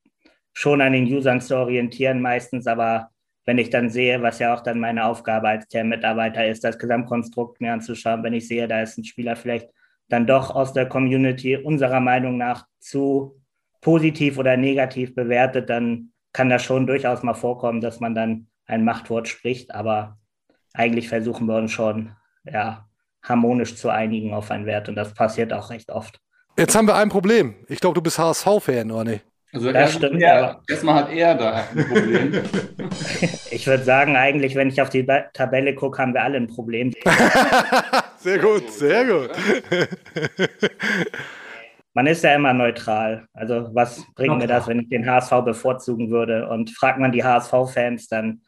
schon an den Usern zu orientieren meistens. Aber wenn ich dann sehe, was ja auch dann meine Aufgabe als Mitarbeiter ist, das Gesamtkonstrukt mir anzuschauen, wenn ich sehe, da ist ein Spieler vielleicht dann doch aus der Community unserer Meinung nach zu positiv oder negativ bewertet, dann kann das schon durchaus mal vorkommen, dass man dann ein Machtwort spricht, aber eigentlich versuchen wir uns schon ja, harmonisch zu einigen auf einen Wert und das passiert auch recht oft. Jetzt haben wir ein Problem. Ich glaube, du bist HSV-Fan, oder nicht? Also das stimmt, er, erstmal hat er da ein Problem. ich würde sagen, eigentlich, wenn ich auf die Tabelle gucke, haben wir alle ein Problem. sehr gut, sehr gut man ist ja immer neutral. Also was bringt mir das, wenn ich den HSV bevorzugen würde? Und fragt man die HSV-Fans, dann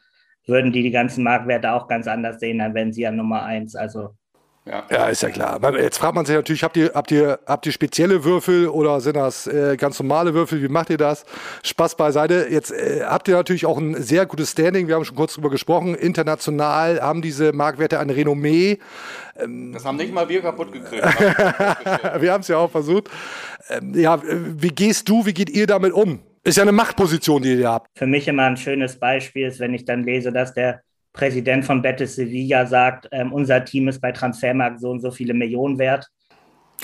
würden die die ganzen Marktwerte auch ganz anders sehen, dann wären sie ja Nummer eins. Also ja. ja, ist ja klar. Jetzt fragt man sich natürlich, habt ihr, habt ihr, habt ihr spezielle Würfel oder sind das äh, ganz normale Würfel? Wie macht ihr das? Spaß beiseite. Jetzt äh, habt ihr natürlich auch ein sehr gutes Standing. Wir haben schon kurz drüber gesprochen. International haben diese Marktwerte ein Renommee. Ähm, das haben nicht mal wir kaputt gekriegt. wir haben es ja auch versucht. Ähm, ja, wie gehst du, wie geht ihr damit um? Ist ja eine Machtposition, die ihr habt. Für mich immer ein schönes Beispiel ist, wenn ich dann lese, dass der Präsident von Betis Sevilla sagt, ähm, unser Team ist bei Transfermarkt so und so viele Millionen wert.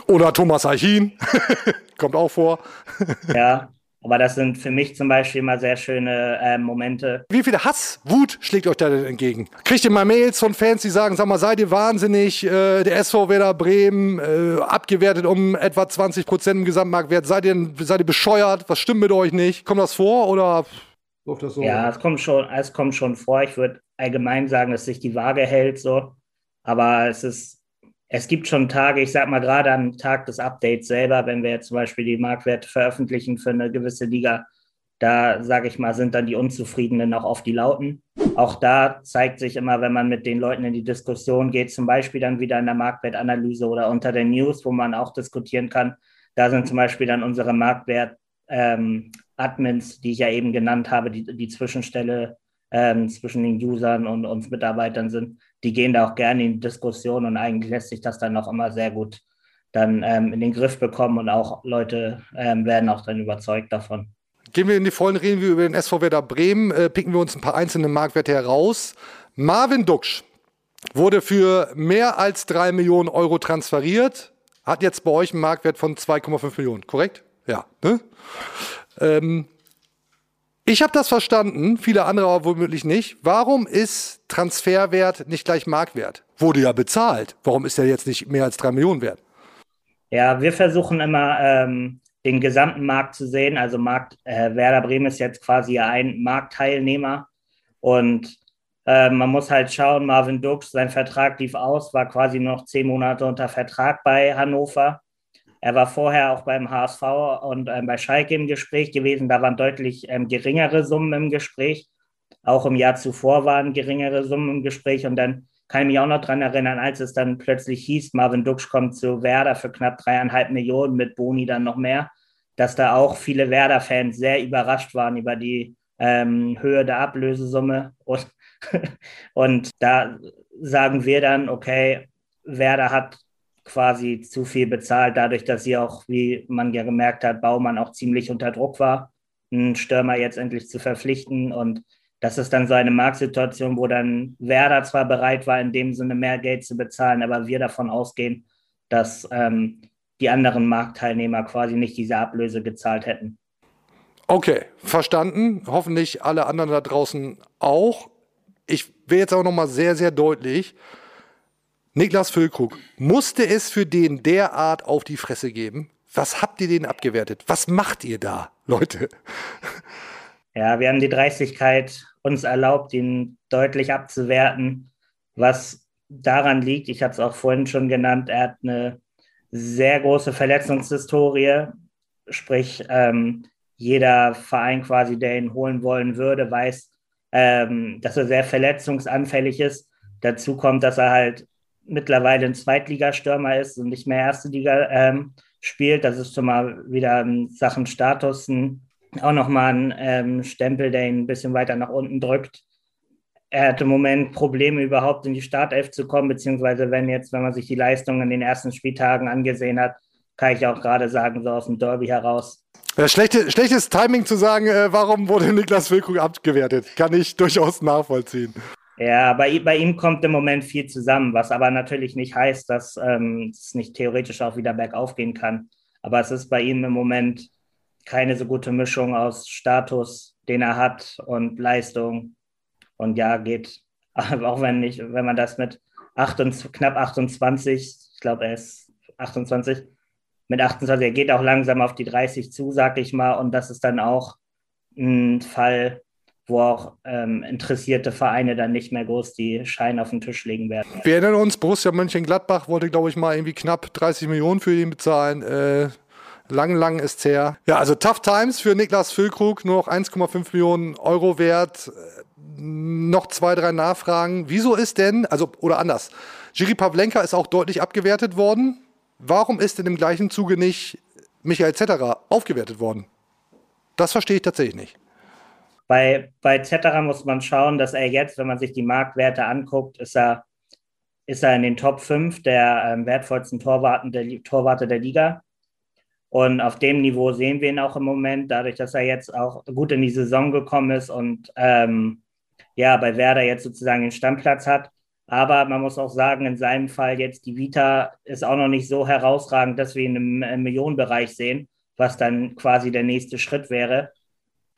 Oder Thomas Eichin, kommt auch vor. ja, Aber das sind für mich zum Beispiel immer sehr schöne äh, Momente. Wie viel Hass, Wut schlägt euch da denn entgegen? Kriegt ihr mal Mails von Fans, die sagen, sag mal, seid ihr wahnsinnig, äh, der SV Werder Bremen äh, abgewertet um etwa 20 Prozent im Gesamtmarktwert. Seid ihr, seid ihr bescheuert? Was stimmt mit euch nicht? Kommt das vor oder läuft das so? Ja, es kommt schon, es kommt schon vor. Ich würde allgemein sagen, dass sich die Waage hält so. Aber es ist es gibt schon Tage, ich sag mal gerade am Tag des Updates selber, wenn wir jetzt zum Beispiel die Marktwerte veröffentlichen für eine gewisse Liga, da sage ich mal, sind dann die Unzufriedenen auch oft die Lauten. Auch da zeigt sich immer, wenn man mit den Leuten in die Diskussion geht, zum Beispiel dann wieder in der Marktwertanalyse oder unter den News, wo man auch diskutieren kann, da sind zum Beispiel dann unsere Marktwert-Admins, ähm, die ich ja eben genannt habe, die, die Zwischenstelle ähm, zwischen den Usern und uns Mitarbeitern sind, die gehen da auch gerne in Diskussion und eigentlich lässt sich das dann auch immer sehr gut dann ähm, in den Griff bekommen und auch Leute ähm, werden auch dann überzeugt davon. Gehen wir in die vollen reden wir über den SV Werder Bremen, äh, picken wir uns ein paar einzelne Marktwerte heraus. Marvin Duksch wurde für mehr als drei Millionen Euro transferiert, hat jetzt bei euch einen Marktwert von 2,5 Millionen, korrekt? Ja. Ne? Ähm, ich habe das verstanden, viele andere aber womöglich nicht. Warum ist Transferwert nicht gleich Marktwert? Wurde ja bezahlt. Warum ist er jetzt nicht mehr als drei Millionen wert? Ja, wir versuchen immer ähm, den gesamten Markt zu sehen. Also Markt, äh, Werder Bremen ist jetzt quasi ein Marktteilnehmer und äh, man muss halt schauen, Marvin Dux, sein Vertrag lief aus, war quasi noch zehn Monate unter Vertrag bei Hannover. Er war vorher auch beim HSV und ähm, bei Schalke im Gespräch gewesen. Da waren deutlich ähm, geringere Summen im Gespräch. Auch im Jahr zuvor waren geringere Summen im Gespräch. Und dann kann ich mich auch noch daran erinnern, als es dann plötzlich hieß, Marvin Duksch kommt zu Werder für knapp dreieinhalb Millionen, mit Boni dann noch mehr, dass da auch viele Werder-Fans sehr überrascht waren über die ähm, Höhe der Ablösesumme. Und, und da sagen wir dann, okay, Werder hat quasi zu viel bezahlt, dadurch, dass sie auch, wie man ja gemerkt hat, Baumann auch ziemlich unter Druck war, einen Stürmer jetzt endlich zu verpflichten. Und das ist dann so eine Marktsituation, wo dann Werder zwar bereit war, in dem Sinne mehr Geld zu bezahlen, aber wir davon ausgehen, dass ähm, die anderen Marktteilnehmer quasi nicht diese Ablöse gezahlt hätten. Okay, verstanden. Hoffentlich alle anderen da draußen auch. Ich will jetzt auch noch mal sehr, sehr deutlich Niklas Füllkrug, musste es für den derart auf die Fresse geben? Was habt ihr den abgewertet? Was macht ihr da, Leute? Ja, wir haben die Dreistigkeit uns erlaubt, ihn deutlich abzuwerten, was daran liegt, ich habe es auch vorhin schon genannt, er hat eine sehr große Verletzungshistorie, sprich ähm, jeder Verein quasi, der ihn holen wollen würde, weiß, ähm, dass er sehr verletzungsanfällig ist. Dazu kommt, dass er halt mittlerweile ein Zweitligastürmer ist und nicht mehr erste Liga ähm, spielt. Das ist schon mal wieder in Sachen Status ein, auch nochmal ein ähm, Stempel, der ihn ein bisschen weiter nach unten drückt. Er hat im Moment Probleme, überhaupt in die Startelf zu kommen, beziehungsweise wenn jetzt, wenn man sich die Leistungen in den ersten Spieltagen angesehen hat, kann ich auch gerade sagen, so aus dem Derby heraus. Ja, schlechte, schlechtes Timing zu sagen, äh, warum wurde Niklas Wilkrug abgewertet, kann ich durchaus nachvollziehen. Ja, bei, bei ihm kommt im Moment viel zusammen, was aber natürlich nicht heißt, dass ähm, es nicht theoretisch auch wieder bergauf gehen kann. Aber es ist bei ihm im Moment keine so gute Mischung aus Status, den er hat, und Leistung. Und ja, geht, auch wenn nicht, wenn man das mit 28, knapp 28, ich glaube, er ist 28, mit 28, er geht auch langsam auf die 30 zu, sag ich mal. Und das ist dann auch ein Fall, wo auch ähm, interessierte Vereine dann nicht mehr groß die Scheine auf den Tisch legen werden. Wir erinnern uns, Borussia Mönchengladbach wollte, glaube ich, mal irgendwie knapp 30 Millionen für ihn bezahlen. Äh, lang, lang ist her. Ja, also Tough Times für Niklas Füllkrug, nur noch 1,5 Millionen Euro wert. Noch zwei, drei Nachfragen. Wieso ist denn, also, oder anders, Jiri Pavlenka ist auch deutlich abgewertet worden. Warum ist denn im gleichen Zuge nicht Michael Zetterer aufgewertet worden? Das verstehe ich tatsächlich nicht. Bei, bei Zetterer muss man schauen, dass er jetzt, wenn man sich die Marktwerte anguckt, ist er, ist er in den Top 5 der ähm, wertvollsten Torwarten der, Torwarte der Liga. Und auf dem Niveau sehen wir ihn auch im Moment, dadurch, dass er jetzt auch gut in die Saison gekommen ist und ähm, ja, bei Werder jetzt sozusagen den Stammplatz hat. Aber man muss auch sagen, in seinem Fall jetzt die Vita ist auch noch nicht so herausragend, dass wir ihn im, im Millionenbereich sehen was dann quasi der nächste Schritt wäre,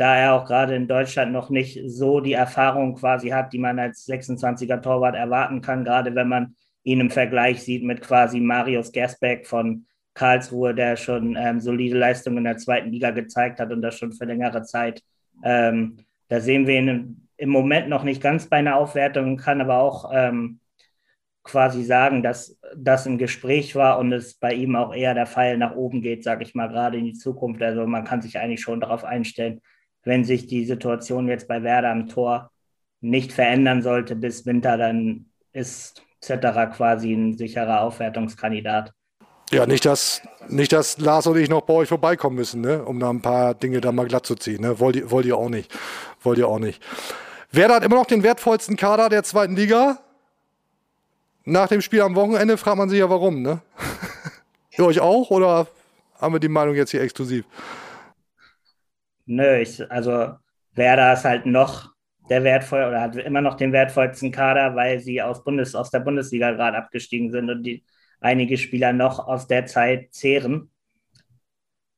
da er auch gerade in Deutschland noch nicht so die Erfahrung quasi hat, die man als 26er Torwart erwarten kann, gerade wenn man ihn im Vergleich sieht mit quasi Marius Gersbeck von Karlsruhe, der schon ähm, solide Leistungen in der zweiten Liga gezeigt hat und das schon für längere Zeit. Ähm, da sehen wir ihn im Moment noch nicht ganz bei einer Aufwertung, kann aber auch ähm, quasi sagen, dass das ein Gespräch war und es bei ihm auch eher der Pfeil nach oben geht, sage ich mal, gerade in die Zukunft. Also man kann sich eigentlich schon darauf einstellen, wenn sich die Situation jetzt bei Werder am Tor nicht verändern sollte bis Winter, dann ist Zetterer quasi ein sicherer Aufwertungskandidat. Ja, nicht, dass, nicht, dass Lars und ich noch bei euch vorbeikommen müssen, ne? um da ein paar Dinge da mal glatt zu ziehen. Ne? Wollt, ihr, wollt ihr auch nicht. Wollt ihr auch nicht. Werder hat immer noch den wertvollsten Kader der zweiten Liga. Nach dem Spiel am Wochenende fragt man sich ja, warum. Ne? ihr euch auch oder haben wir die Meinung jetzt hier exklusiv? Nö, ich, also Werder ist halt noch der wertvoll oder hat immer noch den wertvollsten Kader, weil sie aus, Bundes, aus der Bundesliga gerade abgestiegen sind und die einige Spieler noch aus der Zeit zehren.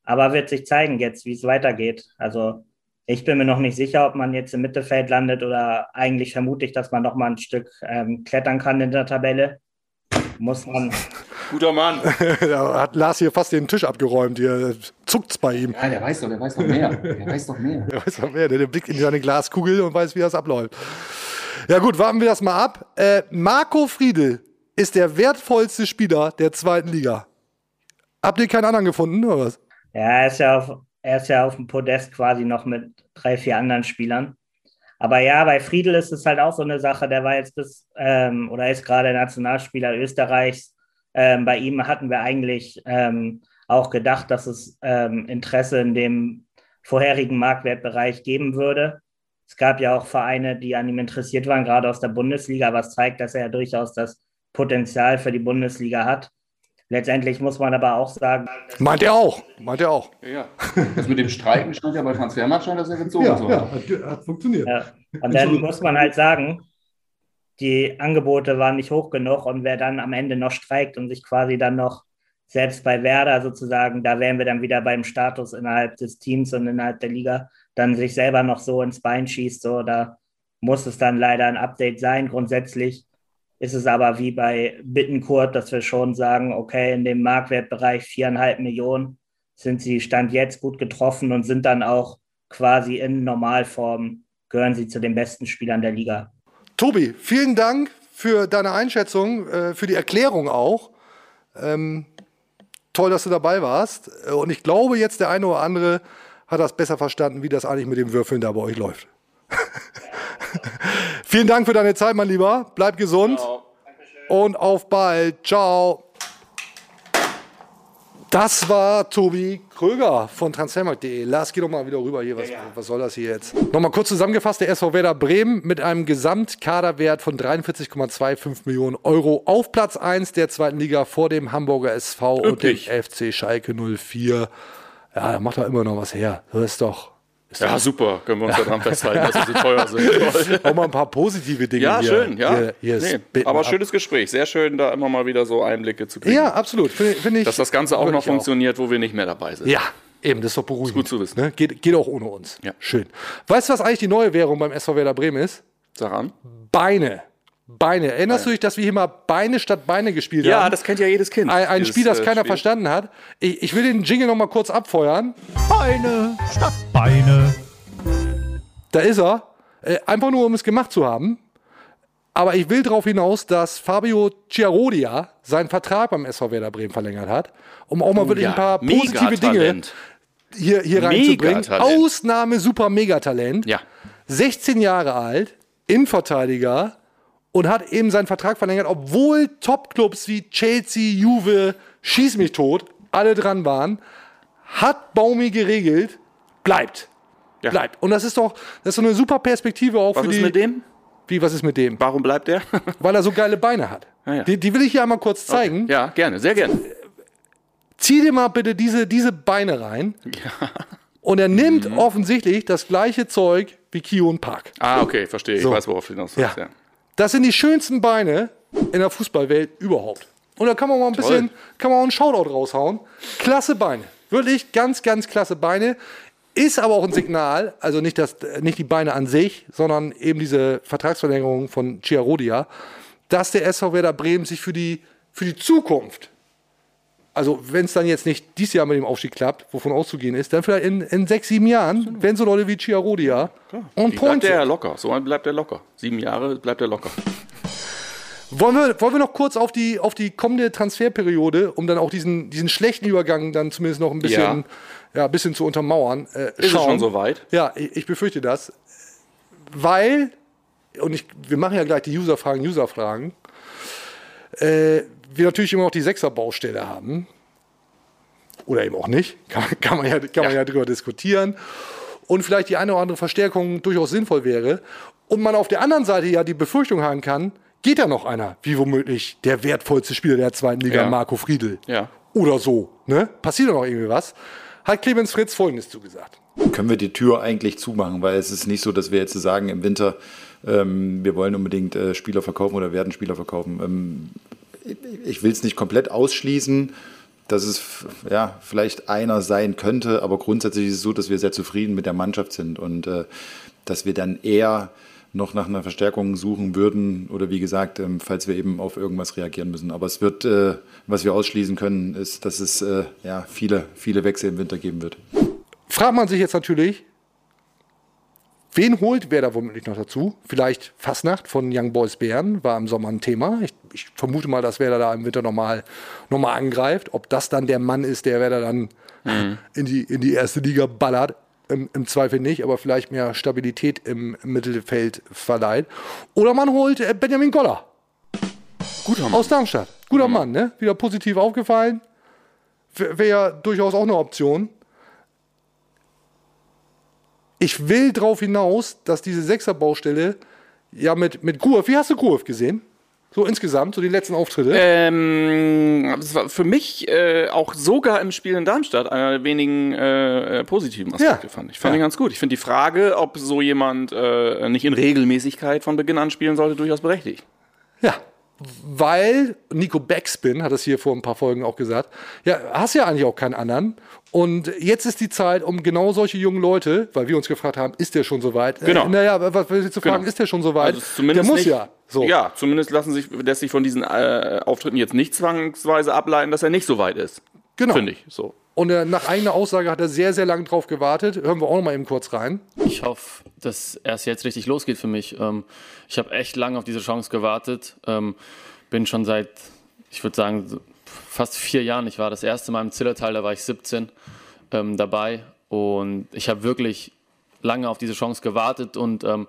Aber wird sich zeigen jetzt, wie es weitergeht. Also ich bin mir noch nicht sicher, ob man jetzt im Mittelfeld landet oder eigentlich vermute ich, dass man noch mal ein Stück ähm, klettern kann in der Tabelle. Muss man. Guter Mann. da hat Lars hier fast den Tisch abgeräumt. Hier zuckt's bei ihm. Ja, der weiß doch, der weiß doch mehr. Der weiß doch mehr. Der weiß doch mehr. Der, der blickt in seine Glaskugel und weiß, wie das abläuft. Ja gut, warten wir das mal ab. Äh, Marco Friedel ist der wertvollste Spieler der zweiten Liga. Habt ihr keinen anderen gefunden oder was? Ja, er ist ja auf, er ist ja auf dem Podest quasi noch mit drei, vier anderen Spielern. Aber ja, bei Friedel ist es halt auch so eine Sache. Der war jetzt bis ähm, oder ist gerade Nationalspieler Österreichs. Ähm, bei ihm hatten wir eigentlich ähm, auch gedacht, dass es ähm, Interesse in dem vorherigen Marktwertbereich geben würde. Es gab ja auch Vereine, die an ihm interessiert waren, gerade aus der Bundesliga, was zeigt, dass er ja durchaus das Potenzial für die Bundesliga hat. Letztendlich muss man aber auch sagen. Meint er auch. Meint er auch. Ja. Das mit dem Streiken stand ja bei Transfermarkt, scheint das ja gezogen Ja, zu ja, hat, hat funktioniert. Ja. Und dann muss man halt sagen, die Angebote waren nicht hoch genug und wer dann am Ende noch streikt und sich quasi dann noch selbst bei Werder sozusagen, da wären wir dann wieder beim Status innerhalb des Teams und innerhalb der Liga, dann sich selber noch so ins Bein schießt, so, da muss es dann leider ein Update sein. Grundsätzlich ist es aber wie bei Bittenkurt, dass wir schon sagen, okay, in dem Marktwertbereich viereinhalb Millionen sind sie Stand jetzt gut getroffen und sind dann auch quasi in Normalform, gehören sie zu den besten Spielern der Liga. Tobi, vielen Dank für deine Einschätzung, äh, für die Erklärung auch. Ähm, toll, dass du dabei warst. Äh, Und ich glaube, jetzt der eine oder andere hat das besser verstanden, wie das eigentlich mit dem Würfeln da bei euch läuft. vielen Dank für deine Zeit, mein Lieber. Bleib gesund. Und auf bald. Ciao. Das war Tobi Kröger von Transfermarkt.de. Lars, geh doch mal wieder rüber hier. Was, was soll das hier jetzt? Nochmal kurz zusammengefasst: der SV Werder Bremen mit einem Gesamtkaderwert von 43,25 Millionen Euro auf Platz 1 der zweiten Liga vor dem Hamburger SV Üppig. und dem FC Schalke 04. Ja, da macht er immer noch was her. Das ist doch. Ist Ja, super. Können wir uns daran festhalten, dass sie so teuer sind. Auch mal ein paar positive Dinge Ja, hier. schön, ja. Hier, hier nee, aber ab. schönes Gespräch. Sehr schön, da immer mal wieder so Einblicke zu kriegen. Ja, absolut. Finde find ich. Dass das Ganze auch noch funktioniert, wo wir nicht mehr dabei sind. Ja, eben, das ist doch beruhigend. gut zu wissen. Ne? Geht, geht auch ohne uns. Ja. Schön. Weißt du, was eigentlich die neue Währung beim SV Werder Bremen ist? Sag an. Beine. Beine. Erinnerst du dich, dass wir hier mal Beine statt Beine gespielt Ja, haben? das kennt ja jedes Kind. ein, ein Spiel, das äh, keiner Spiel. verstanden hat. Ich, ich will den Jingle noch mal kurz abfeuern. Beine statt Beine. Da ist er. Äh, einfach nur, um es gemacht zu haben. Aber ich will darauf hinaus, dass Fabio Ciarodia seinen Vertrag beim SV Werder Bremen verlängert hat, um auch mal wirklich Oh Ja, ein paar positive Dinge hier, hier reinzubringen. Ausnahme super Megatalent. Ja. 16 Jahre alt, Innenverteidiger und hat eben seinen Vertrag verlängert, obwohl Topclubs wie Chelsea, Juve, Schieß mich tot, alle dran waren, hat Baumi geregelt, bleibt. Ja. Bleibt. Und das ist doch, das ist so eine super Perspektive auch Was für ist die. mit dem? Wie, was ist mit dem? Warum bleibt der? Weil er so geile Beine hat. Ah, ja. die, die will ich hier einmal kurz zeigen. ja, gerne, sehr gerne. Zieh dir mal bitte diese, diese Beine rein. Und er nimmt Mhm. offensichtlich das gleiche Zeug wie Kion Park. Ah, okay, verstehe. So. Ich weiß, worauf du hinaus Ja. willst. Ja. Das sind die schönsten Beine in der Fußballwelt überhaupt. Und da kann man mal ein bisschen, kann man auch einen Shoutout raushauen. Klasse Beine. Wirklich ganz, ganz klasse Beine. Ist aber auch ein Signal, also nicht, das, nicht die Beine an sich, sondern eben diese Vertragsverlängerung von Chiarodia, dass der SV Werder Bremen sich für die, für die Zukunft, also wenn es dann jetzt nicht dieses Jahr mit dem Aufstieg klappt, wovon auszugehen ist, dann vielleicht in, in sechs, sieben Jahren, wenn so Leute wie Chiarodia Die point bleibt der sind. locker. So bleibt er locker. Sieben Jahre bleibt er locker. Wollen wir, wollen wir noch kurz auf die, auf die kommende Transferperiode, um dann auch diesen, diesen schlechten Übergang dann zumindest noch ein bisschen, ja. ein bisschen zu untermauern, äh, Ist es schauen? schon soweit? Ja, ich, ich befürchte das. Weil, und ich, wir machen ja gleich die User-Fragen, User-Fragen, äh, wir natürlich immer noch die Sechser-Baustelle haben. Oder eben auch nicht. Kann, kann, man, ja, kann man ja drüber diskutieren. Und vielleicht die eine oder andere Verstärkung durchaus sinnvoll wäre. Und man auf der anderen Seite ja die Befürchtung haben kann, geht da noch einer, wie womöglich der wertvollste Spieler der zweiten Liga, Ja. Marco Friedl. Ja. Oder so. Ne? Passiert da noch irgendwie was? Hat Clemens Fritz Folgendes zugesagt. können wir die Tür eigentlich zumachen, weil es ist nicht so, dass wir jetzt sagen im Winter, ähm, wir wollen unbedingt äh, Spieler verkaufen oder werden Spieler verkaufen. Ähm, ich- will es nicht komplett ausschließen, dass es ja, vielleicht einer sein könnte, aber grundsätzlich ist es so, dass wir sehr zufrieden mit der Mannschaft sind und äh, dass wir dann eher noch nach einer Verstärkung suchen würden oder wie gesagt, ähm, falls wir eben auf irgendwas reagieren müssen. Aber es wird, äh, was wir ausschließen können, ist, dass es äh, ja, viele, viele Wechsel im Winter geben wird. fragt man sich jetzt natürlich, wen holt wer da womöglich noch dazu? Vielleicht Fastnacht von Young Boys Bären war im Sommer ein Thema. Ich, ich vermute mal, dass Werder da im Winter nochmal noch mal angreift. Ob das dann der Mann ist, der Werder dann in, die, in die erste Liga ballert, im, im Zweifel nicht, aber vielleicht mehr Stabilität im, Mittelfeld verleiht. Oder man holt äh, Benjamin Goller Guter Mann. aus Darmstadt. Guter Mann, ne? Wieder positiv aufgefallen. Wäre ja durchaus auch eine Option. Ich will darauf hinaus, dass diese Sechserbaustelle ja mit, mit Gurf, wie hast du Gurf gesehen? So insgesamt, so die letzten Auftritte. Ähm, das war für mich äh, auch sogar im Spiel in Darmstadt einer der wenigen äh, äh, positiven Aspekte, Ja. fand ich. Fand Ja. ich ganz gut. Ich finde die Frage, ob so jemand äh, nicht in Regelmäßigkeit von Beginn an spielen sollte, durchaus berechtigt. Ja, weil Nico Backspin hat das hier vor ein paar Folgen auch gesagt. Ja, hast ja eigentlich auch keinen anderen. Und jetzt ist die Zeit, um genau solche jungen Leute, weil wir uns gefragt haben, ist der schon soweit? Genau. Äh, naja, was will ich zu fragen, Genau. ist der schon soweit? Also zumindest der muss nicht, ja. So. Ja, zumindest lassen sich, lässt sich von diesen äh, Auftritten jetzt nicht zwangsweise ableiten, dass er nicht so weit ist. Genau. Finde ich. So. Und äh, nach eigener Aussage hat er sehr, sehr lange drauf gewartet. Hören wir auch noch mal eben kurz rein. Ich hoffe, dass erst jetzt richtig losgeht für mich. Ähm, ich habe echt lange auf diese Chance gewartet. Ähm, bin schon seit, ich würde sagen, fast vier Jahren. Ich war das erste Mal im Zillertal, da war ich 17 ähm, dabei. Und ich habe wirklich lange auf diese Chance gewartet. Und ähm,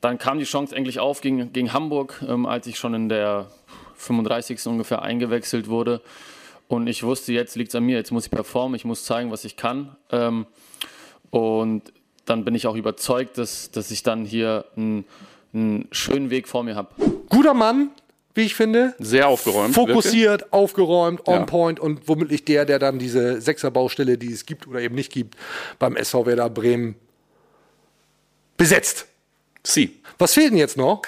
dann kam die Chance endlich auf gegen, gegen Hamburg, ähm, als ich schon in der 35. ungefähr eingewechselt wurde. Und ich wusste, jetzt liegt es an mir, jetzt muss ich performen, ich muss zeigen, was ich kann. Ähm, und dann bin ich auch überzeugt, dass, dass ich dann hier einen, einen schönen Weg vor mir habe. Guter Mann, wie ich finde. Sehr aufgeräumt. Fokussiert, aufgeräumt, on Ja. point und womöglich der, der dann diese Sechserbaustelle, die es gibt oder eben nicht gibt, beim SV Werder Bremen besetzt. Wirklich. Sie. Was fehlt denn jetzt noch?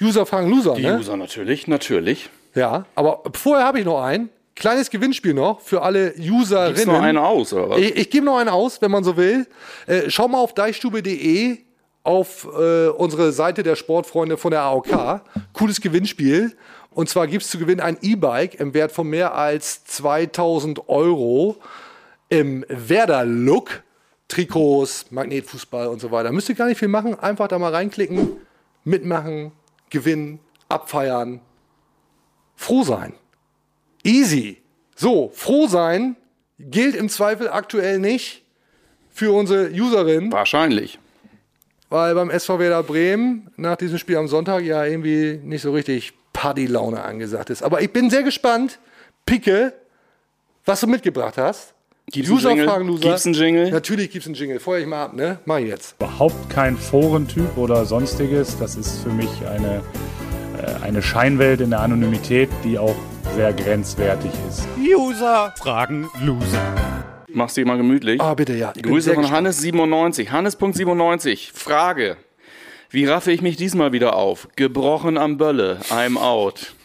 User fragen Loser, Die ne? User natürlich, natürlich. Ja, aber vorher habe ich noch ein kleines Gewinnspiel noch für alle Userinnen. Gibt's noch eine aus, oder was? Ich, ich gebe noch einen aus, wenn man so will. Äh, schau mal auf deichstube.de auf äh, unsere Seite der Sportfreunde von der AOK. Cooles Gewinnspiel. Und zwar gibt es zu gewinnen ein E-Bike im Wert von mehr als 2000 Euro im Werder-Look. Trikots, Magnetfußball und so weiter. Müsst ihr gar nicht viel machen. Einfach da mal reinklicken, mitmachen, gewinnen, abfeiern. Froh sein. Easy. So, froh sein gilt im Zweifel aktuell nicht für unsere Userin, Wahrscheinlich. Weil beim SV Werder Bremen nach diesem Spiel am Sonntag ja irgendwie nicht so richtig Partylaune angesagt ist. Aber ich bin sehr gespannt, Picke, was du mitgebracht hast. Gibt's einen Jingle? Loser. Gibt's einen Jingle? Natürlich gibt's einen Jingle. Feuer ich mal ab, ne? Mach ich jetzt. Überhaupt kein Forentyp oder sonstiges. Das ist für mich eine, äh, eine Scheinwelt in der Anonymität, die auch sehr grenzwertig ist. User fragen Loser. Mach's dir mal gemütlich. Ah, bitte, ja. Ich Grüße von gespannt. Hannes97. Hannes.97. Frage. Wie raffe ich mich diesmal wieder auf? Gebrochen am Bölle. I'm out.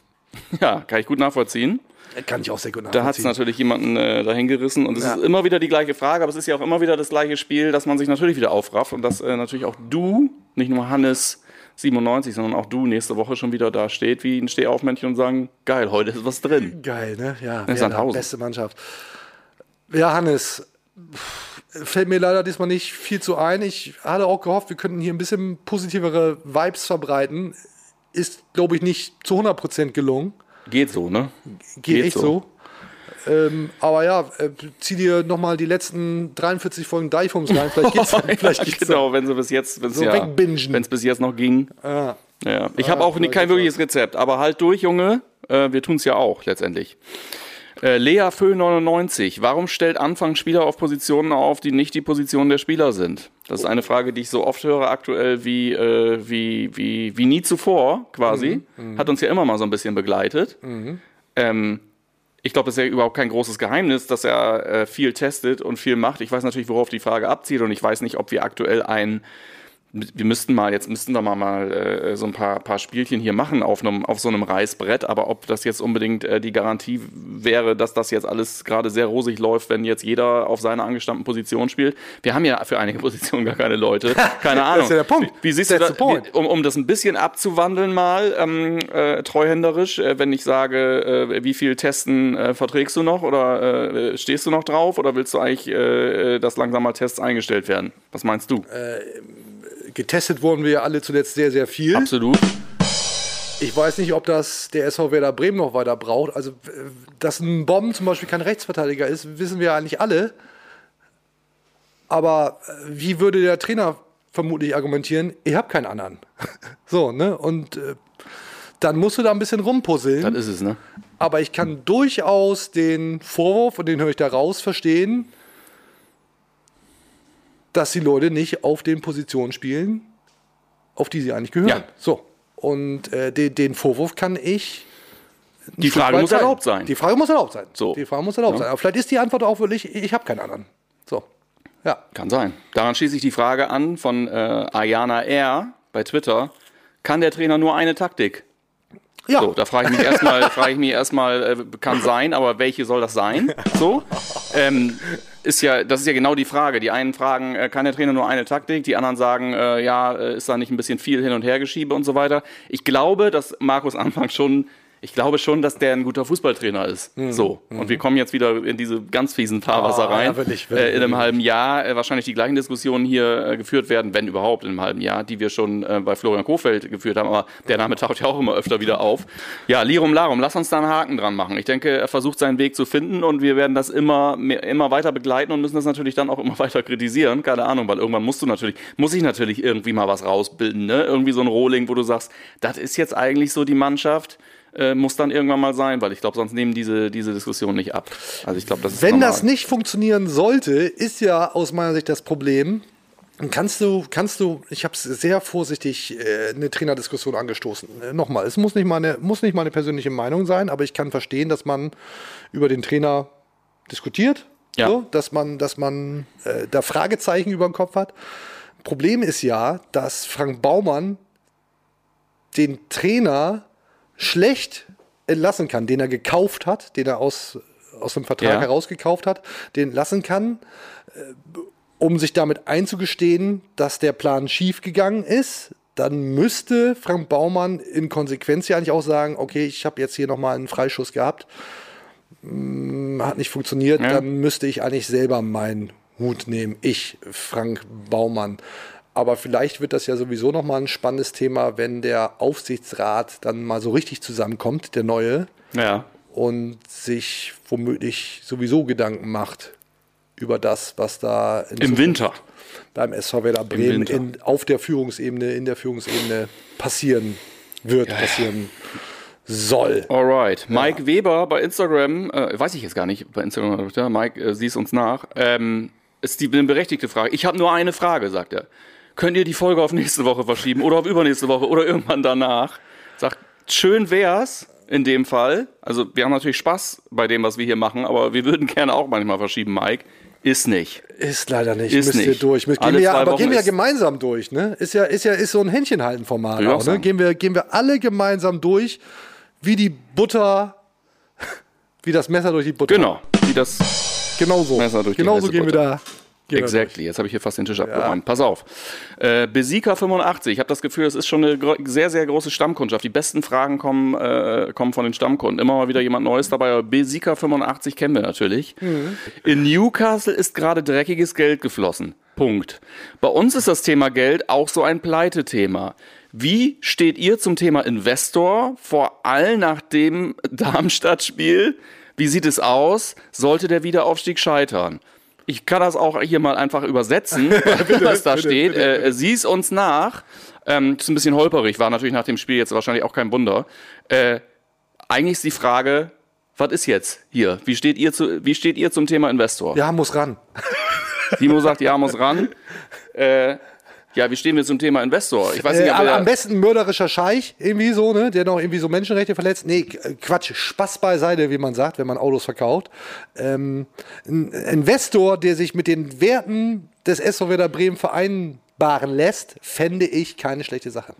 Ja, kann ich gut nachvollziehen. Kann ich auch sehr gut Da hat es nachvollziehen. natürlich jemanden äh, dahin gerissen und es Ja. ist immer wieder die gleiche Frage, aber es ist ja auch immer wieder das gleiche Spiel, dass man sich natürlich wieder aufrafft und dass äh, natürlich auch du, nicht nur Hannes 97, sondern auch du nächste Woche schon wieder da steht wie ein Stehaufmännchen und sagen, geil, heute ist was drin. Geil, ne? Ja, ist Werder, Sandhausen. beste Mannschaft. Ja, Hannes, fällt mir leider diesmal nicht viel zu ein. Ich hatte auch gehofft, wir könnten hier ein bisschen positivere Vibes verbreiten. Ist, glaube ich, nicht zu 100% gelungen. Geht so, ne? Geht, Geht echt so. so. Ähm, aber ja, äh, zieh dir nochmal die letzten 43 Folgen Deichfums rein. Vielleicht geht's, vielleicht geht's genau, wenn sie bis jetzt, wenn's So ja, es bis jetzt noch ging. Ja. Ja. Ich Ah, habe auch kein wirkliches Rezept, aber halt durch, Junge. Äh, wir tun es ja auch letztendlich. Äh, Lea Föhl 99. Warum stellt Anfang Spieler auf Positionen auf, die nicht die Position der Spieler sind? Das ist eine Frage, die ich so oft höre aktuell wie, äh, wie, wie, wie nie zuvor quasi. Mhm, Hat uns ja immer mal so ein bisschen begleitet. Ähm, ich glaube, das ist ja überhaupt kein großes Geheimnis, dass er äh, viel testet und viel macht. Ich weiß natürlich, worauf die Frage abzielt und ich weiß nicht, ob wir aktuell ein wir müssten mal, jetzt müssten wir mal, mal äh, so ein paar, paar Spielchen hier machen auf, einem, auf so einem Reißbrett, aber ob das jetzt unbedingt äh, die Garantie wäre, dass das jetzt alles gerade sehr rosig läuft, wenn jetzt jeder auf seiner angestammten Position spielt. Wir haben ja für einige Positionen gar keine Leute. Keine Ahnung. ist ja der Punkt. Wie, wie siehst That's du das, um, um das ein bisschen abzuwandeln mal, ähm, äh, treuhänderisch, äh, wenn ich sage, äh, wie viel Testen äh, verträgst du noch oder äh, stehst du noch drauf oder willst du eigentlich, äh, dass langsam mal Tests eingestellt werden? Was meinst du? Getestet wurden wir ja alle zuletzt sehr, sehr viel. Absolut. Ich weiß nicht, ob das der SV Werder Bremen noch weiter braucht. Also, dass ein Bomben zum Beispiel kein Rechtsverteidiger ist, wissen wir ja eigentlich alle. Aber äh, wie würde der Trainer vermutlich argumentieren? Ich habe keinen anderen. so, ne? Und äh, dann musst du da ein bisschen rumpuzzeln. Das ist es, ne? Aber ich kann durchaus den Vorwurf, und den höre ich da raus, verstehen, dass die Leute nicht auf den Positionen spielen, auf die sie eigentlich gehören. Ja. So. Und äh, den, den Vorwurf kann ich. Die Frage muss erlaubt sein. Die Frage muss erlaubt sein. So. Die Frage muss erlaubt Ja. sein. Aber vielleicht ist die Antwort auch wirklich, ich habe keinen anderen. So. Ja. Kann sein. Daran schließe ich die Frage an von äh, Ayana R. bei Twitter. Kann der Trainer nur eine Taktik? Ja. So, da frage ich mich erstmal, frage ich mich erstmal, äh, kann sein, aber welche soll das sein? So, ähm, ist ja, das ist ja genau die Frage. Die einen fragen, äh, kann der Trainer nur eine Taktik? Die anderen sagen, äh, ja, äh, ist da nicht ein bisschen viel hin und her geschiebe und so weiter. Ich glaube, dass Markus Anfang schon, ich glaube schon, dass der ein guter Fußballtrainer ist. So, und wir kommen jetzt wieder in diese ganz fiesen Fahrwasser Ah, rein. ja, wirklich, wirklich, äh, in einem wirklich. halben Jahr äh, wahrscheinlich die gleichen Diskussionen hier äh, geführt werden, wenn überhaupt in einem halben Jahr, die wir schon äh, bei Florian Kofeld geführt haben. Aber der Name taucht ja auch immer öfter wieder auf. Ja, Lirum Larum, lass uns da einen Haken dran machen. Ich denke, er versucht seinen Weg zu finden und wir werden das immer, mehr, immer weiter begleiten und müssen das natürlich dann auch immer weiter kritisieren. Keine Ahnung, weil irgendwann musst du natürlich, muss ich natürlich irgendwie mal was rausbilden, ne? Irgendwie so ein Rohling, wo du sagst, das ist jetzt eigentlich so die Mannschaft. Äh, muss dann irgendwann mal sein, weil ich glaube, sonst nehmen diese, diese Diskussion nicht ab. Also ich glaube, das ist Wenn normal. das nicht funktionieren sollte, ist ja aus meiner Sicht das Problem. Kannst du, kannst du, ich habe sehr vorsichtig äh, eine Trainerdiskussion angestoßen. Äh, Nochmal, es muss nicht, meine, muss nicht meine persönliche Meinung sein, aber ich kann verstehen, dass man über den Trainer diskutiert, Ja. so, dass man, dass man äh, da Fragezeichen über den Kopf hat. Problem ist ja, dass Frank Baumann den Trainer schlecht entlassen kann, den er gekauft hat, den er aus, aus dem Vertrag Ja. herausgekauft hat, den lassen kann, äh, um sich damit einzugestehen, dass der Plan schief gegangen ist. Dann müsste Frank Baumann in Konsequenz ja eigentlich auch sagen, okay, ich habe jetzt hier nochmal einen Freischuss gehabt, Mm, hat nicht funktioniert, Ja. dann müsste ich eigentlich selber meinen Hut nehmen. Ich, Frank Baumann. Aber vielleicht wird das ja sowieso nochmal ein spannendes Thema, wenn der Aufsichtsrat dann mal so richtig zusammenkommt, der neue, Ja. und sich womöglich sowieso Gedanken macht über das, was da in Im Zukunft Winter. beim SV Werder Bremen in, auf der Führungsebene, in der Führungsebene passieren wird, passieren soll. Alright. Mike Weber bei Instagram, äh, weiß ich jetzt gar nicht, bei Instagram, oder Twitter, Mike, äh, siehst uns nach. Ähm, ist die eine berechtigte Frage. Ich habe nur eine Frage, sagt er. Könnt ihr die Folge auf nächste Woche verschieben oder auf übernächste Woche oder irgendwann danach? Sagt, schön wär's in dem Fall. Also wir haben natürlich Spaß bei dem, was wir hier machen, aber wir würden gerne auch manchmal verschieben, Mike. Ist nicht. Ist leider nicht. Ist Müsst ihr nicht. durch. Müsst, gehen wir ja, aber Wochen gehen wir ja gemeinsam durch, ne? Ist ja, ist ja ist so ein Händchenhalten-Format auch ne? Gehen wir, gehen wir alle gemeinsam durch, wie die Butter wie das Messer durch die Butter. Genau, wie das Genau so. Messer durch die genau so gehen wir da. Exactly. Jetzt habe ich hier fast den Tisch abgeräumt. Pass auf. Äh, Besika 85. Ich habe das Gefühl, es ist schon eine sehr, sehr große Stammkundschaft. Die besten Fragen kommen, äh, kommen von den Stammkunden. Immer mal wieder jemand Neues dabei. Aber Besika 85 kennen wir natürlich. In Newcastle ist gerade dreckiges Geld geflossen. Punkt. Bei uns ist das Thema Geld auch so ein Pleitethema. Wie steht ihr zum Thema Investor, vor allem nach dem Darmstadt-Spiel? Wie sieht es aus? Sollte der Wiederaufstieg scheitern? Ich kann das auch hier mal einfach übersetzen, was da steht. Äh, Sieh es uns nach. Ähm, ist ein bisschen holperig, war natürlich nach dem Spiel jetzt wahrscheinlich auch kein Wunder. Äh, eigentlich ist die Frage, was ist jetzt hier? Wie steht ihr, zu, wie steht ihr zum Thema Investor? Ja, muss ran. Timo sagt, ja, muss ran. Äh, ja, wie stehen wir zum Thema Investor? Ich weiß Äh, nicht, ob am, am besten mörderischer Scheich, irgendwie so, ne? Der noch irgendwie so Menschenrechte verletzt. Nee, Qu- Quatsch, Spaß beiseite, wie man sagt, wenn man Autos verkauft. Ähm, ein Investor, der sich mit den Werten des SV Werder Bremen vereinbaren lässt, fände ich keine schlechte Sache.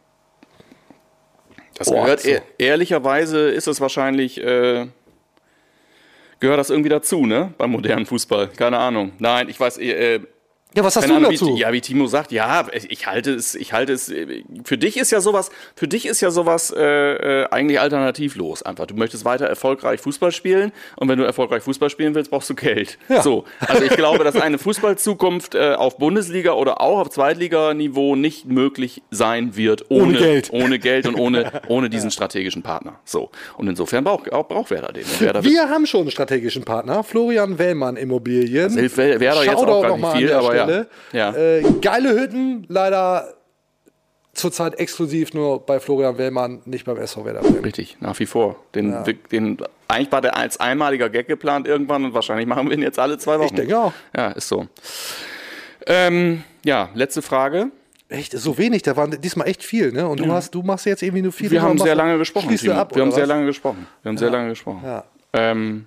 Das Oh, gehört so. ehr- ehrlicherweise ist es wahrscheinlich äh, gehört das irgendwie dazu, ne? Beim modernen Fußball. Keine Ahnung. Nein, ich weiß. Äh, Ja, was hast keine du Ahnung, dazu? Wie, ja, wie Timo sagt, ja, ich halte es, ich halte es. äh, Für dich ist ja sowas, für dich ist ja sowas äh, äh, eigentlich alternativlos. Einfach, du möchtest weiter erfolgreich Fußball spielen und wenn du erfolgreich Fußball spielen willst, brauchst du Geld. Ja. So, also ich glaube, dass eine Fußballzukunft äh, auf Bundesliga oder auch auf Zweitliganiveau nicht möglich sein wird ohne, Ohne Geld. ohne Geld und ohne, ohne diesen strategischen Partner. So. Und insofern braucht, auch, braucht Werder den. Werder Wir haben schon einen strategischen Partner, Florian Wellmann Immobilien. Das hilft Wer- Werder jetzt auch gar nicht viel, aber ja. Stelle. Ja. Äh, geile Hütten, leider zurzeit exklusiv nur bei Florian Wellmann, nicht beim SV Werder Bremen. Richtig, nach wie vor. Den, den, eigentlich war der als einmaliger Gag geplant irgendwann und wahrscheinlich machen wir ihn jetzt alle zwei Wochen. Ich denke auch. Ja, ist so. Ähm, ja, letzte Frage. Echt, so wenig, da waren diesmal echt viel, ne? Und du hast, du machst jetzt irgendwie nur viel. Wir haben sehr lange gesprochen. Ab, wir haben oder sehr was? lange gesprochen. Wir haben sehr lange gesprochen. Ja. Ähm,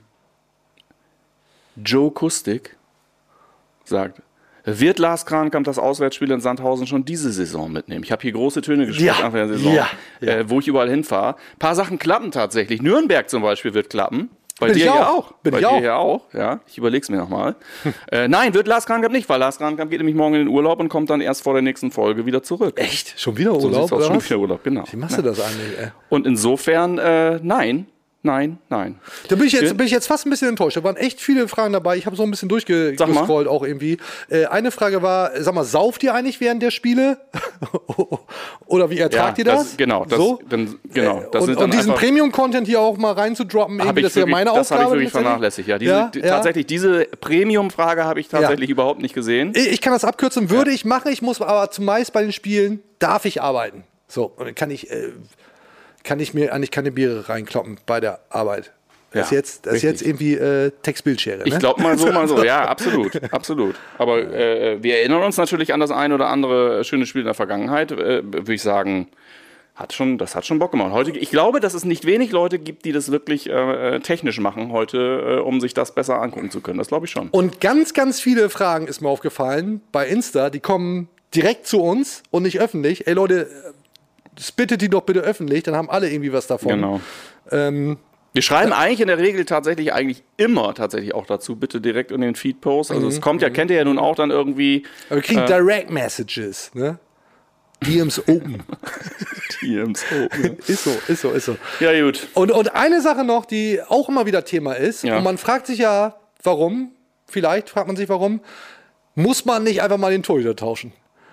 Joe Kustik sagt, wird Lars Krankamp das Auswärtsspiel in Sandhausen schon diese Saison mitnehmen? Ich habe hier große Töne gesprochen Ja. Anfang der Saison, Ja. Äh, wo ich überall hinfahre. Ein paar Sachen klappen tatsächlich. Nürnberg zum Beispiel wird klappen. Bei Bin dir ich ja auch. auch. Bin Bei ich dir auch. ja auch. Ja, ich überleg's mir nochmal. äh, nein, wird Lars Krankamp nicht, weil Lars Krankamp geht nämlich morgen in den Urlaub und kommt dann erst vor der nächsten Folge wieder zurück. Echt? Schon wieder So Urlaub, aus, oder schon was? wieder Urlaub, genau. Wie machst du das eigentlich, ey? Und insofern, äh, nein, nein, nein. Da bin ich, jetzt, bin ich jetzt fast ein bisschen enttäuscht. Da waren echt viele Fragen dabei. Ich habe so ein bisschen durchgescrollt auch irgendwie. Äh, eine Frage war, sag mal, sauft ihr eigentlich während der Spiele? Oder wie ertragt Ja, ihr das? das- genau, das- so? dann- genau, Äh, das und, und diesen Premium-Content hier auch mal reinzudroppen, irgendwie, das ist ja meine das Aufgabe. habe ich wirklich vernachlässigt. Ja, diese, Ja, ja. tatsächlich, diese Premium-Frage habe ich tatsächlich überhaupt nicht gesehen. Ich, ich kann das abkürzen, würde ich machen. Ich muss aber zumeist bei den Spielen, darf ich arbeiten. So, und dann kann ich, äh, kann ich mir eigentlich keine Biere reinkloppen bei der Arbeit. Das ist Ja, jetzt, das ist jetzt irgendwie äh, Textbildschere. Ich ne? glaube mal so, mal so. Ja, absolut, absolut. Aber äh, wir erinnern uns natürlich an das ein oder andere schöne Spiel in der Vergangenheit. Äh, Würde ich sagen, hat schon, das hat schon Bock gemacht. Heute, ich glaube, dass es nicht wenig Leute gibt, die das wirklich äh, technisch machen heute, äh, um sich das besser angucken zu können. Das glaube ich schon. Und ganz, ganz viele Fragen ist mir aufgefallen bei Insta, die kommen direkt zu uns und nicht öffentlich. Ey Leute, spittet die doch bitte öffentlich, dann haben alle irgendwie was davon. Genau. Ähm, Wir schreiben eigentlich in der Regel tatsächlich eigentlich immer tatsächlich auch dazu, bitte direkt in den Feed-Post. Also es kommt ja, kennt ihr ja nun auch dann irgendwie aber wir kriegen Äh. Direct Messages, ne? DMs open. TMs. ist so, ist so, ist so. Ja, gut. Und, und eine Sache noch, die auch immer wieder Thema ist, Ja. und man fragt sich ja, warum, vielleicht fragt man sich, warum, muss man nicht einfach mal den Torhüter tauschen?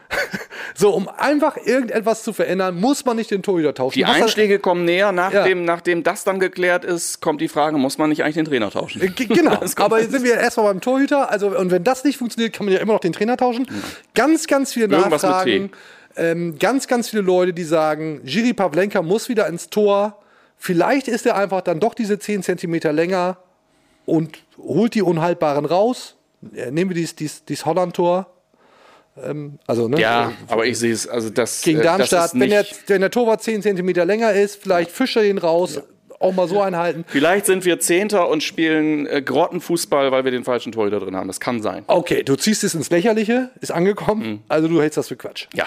so, um einfach irgendetwas zu verändern, muss man nicht den Torhüter tauschen. Die Was- Einschläge kommen näher, nachdem, Ja. nachdem das dann geklärt ist, kommt die Frage, muss man nicht eigentlich den Trainer tauschen? Äh, g- Genau, aber jetzt sind wir erstmal beim Torhüter. Also, und wenn das nicht funktioniert, kann man ja immer noch den Trainer tauschen. Ganz, ganz viele Irgendwas Nachfragen. Ähm, ganz, ganz viele Leute, die sagen, Jiri Pavlenka muss wieder ins Tor. Vielleicht ist er einfach dann doch diese 10 Zentimeter länger und holt die Unhaltbaren raus. Äh, nehmen wir dieses, dieses, dieses Holland-Tor. Ähm, also, ne? Ja, aber ich sehe es, also das Gegen äh, das Darmstadt, ist wenn, der, wenn der Torwart 10 Zentimeter länger ist, vielleicht fischt er den raus. Auch mal so einhalten. Vielleicht sind wir Zehnter und spielen äh, Grottenfußball, weil wir den falschen Torhüter drin haben. Das kann sein. Okay, du ziehst es ins Lächerliche, ist angekommen. Also du hältst das für Quatsch. Ja.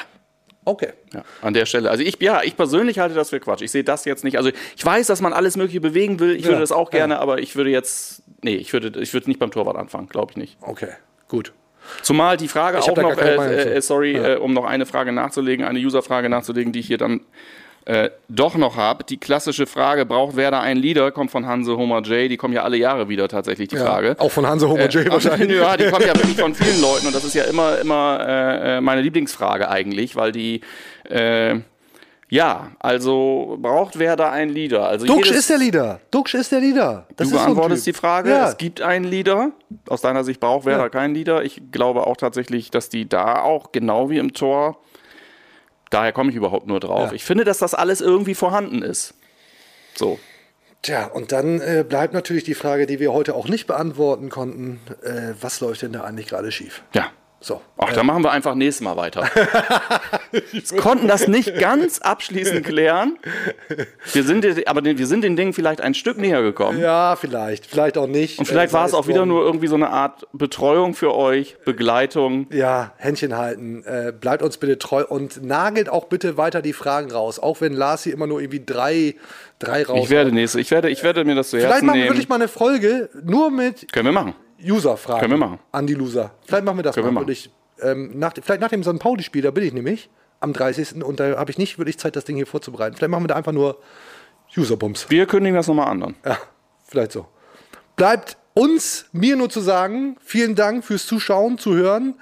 Okay. Ja, an der Stelle. Also ich, ja, ich persönlich halte das für Quatsch. Ich sehe das jetzt nicht. Also ich weiß, dass man alles Mögliche bewegen will. Ich würde Ja, das auch gerne, ja. aber ich würde jetzt, nee, ich würde, ich würde nicht beim Torwart anfangen, glaube ich nicht. Okay, gut. Zumal die Frage Ich auch noch, äh, äh, sorry, Ja. äh, um noch eine Frage nachzulegen, eine User-Frage nachzulegen, die ich hier dann äh, doch noch habe. Die klassische Frage, braucht Werder einen Leader? Kommt von Hanse Homer J. Die kommen ja alle Jahre wieder tatsächlich, die Ja, Frage. Auch von Hanse Homo J Äh, wahrscheinlich. Ja, die kommen ja wirklich von vielen Leuten und das ist ja immer, immer äh, meine Lieblingsfrage eigentlich, weil die, äh, ja, also braucht Werder einen Leader? Also Duxch ist der Leader. Duxch ist der Leader. Das du so beantwortest Typ. die Frage. Ja. Es gibt einen Leader. Aus deiner Sicht braucht Werder Ja. keinen Leader. Ich glaube auch tatsächlich, dass die da auch genau wie im Tor. Daher komme ich überhaupt nur drauf. Ja. Ich finde, dass das alles irgendwie vorhanden ist. So. Tja, und dann äh, bleibt natürlich die Frage, die wir heute auch nicht beantworten konnten. Äh, was läuft denn da eigentlich gerade schief? Ja. So. Ach, dann machen wir einfach nächstes Mal weiter. wir konnten das nicht ganz abschließend klären. Wir sind, aber wir sind den Dingen vielleicht ein Stück näher gekommen. Ja, vielleicht. Vielleicht auch nicht. Und vielleicht Äh, war es auch wieder nur irgendwie so eine Art Betreuung für euch, Begleitung. Ja, Händchen halten. Äh, bleibt uns bitte treu und nagelt auch bitte weiter die Fragen raus. Auch wenn Lars hier immer nur irgendwie drei, drei raus. Ich werde nächste, ich werde, ich werde mir das zu Vielleicht Herzen machen wir nehmen. wirklich mal eine Folge nur mit Können wir machen. User-Fragen. Können wir machen. An die Loser. Vielleicht machen wir das Können wir mal. machen. Wirklich, ähm, nach, vielleicht nach dem St. Pauli-Spiel, da bin ich nämlich am 30. und da habe ich nicht wirklich Zeit, das Ding hier vorzubereiten. Vielleicht machen wir da einfach nur User-Bums. Wir kündigen das nochmal an. dann. Ja, vielleicht so. Bleibt uns, mir nur zu sagen, vielen Dank fürs Zuschauen, Zuhören.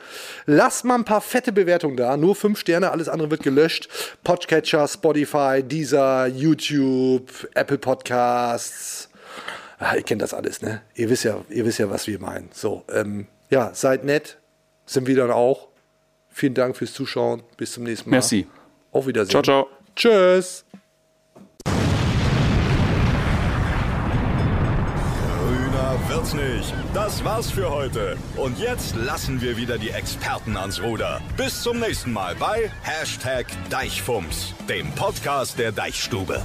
Lasst mal ein paar fette Bewertungen da. Nur fünf Sterne, alles andere wird gelöscht. Podcatcher, Spotify, Deezer, YouTube, Apple Podcasts. Ah, ihr kennt das alles, ne? Ihr wisst ja, ihr wisst ja, was wir meinen. So, ähm, ja, seid nett. Sind wir dann auch. Vielen Dank fürs Zuschauen. Bis zum nächsten Mal. Merci. Auf Wiedersehen. Ciao, ciao. Tschüss. Grüner wird's nicht. Das war's für heute. Und jetzt lassen wir wieder die Experten ans Ruder. Bis zum nächsten Mal bei Hashtag Deichfumms, dem Podcast der Deichstube.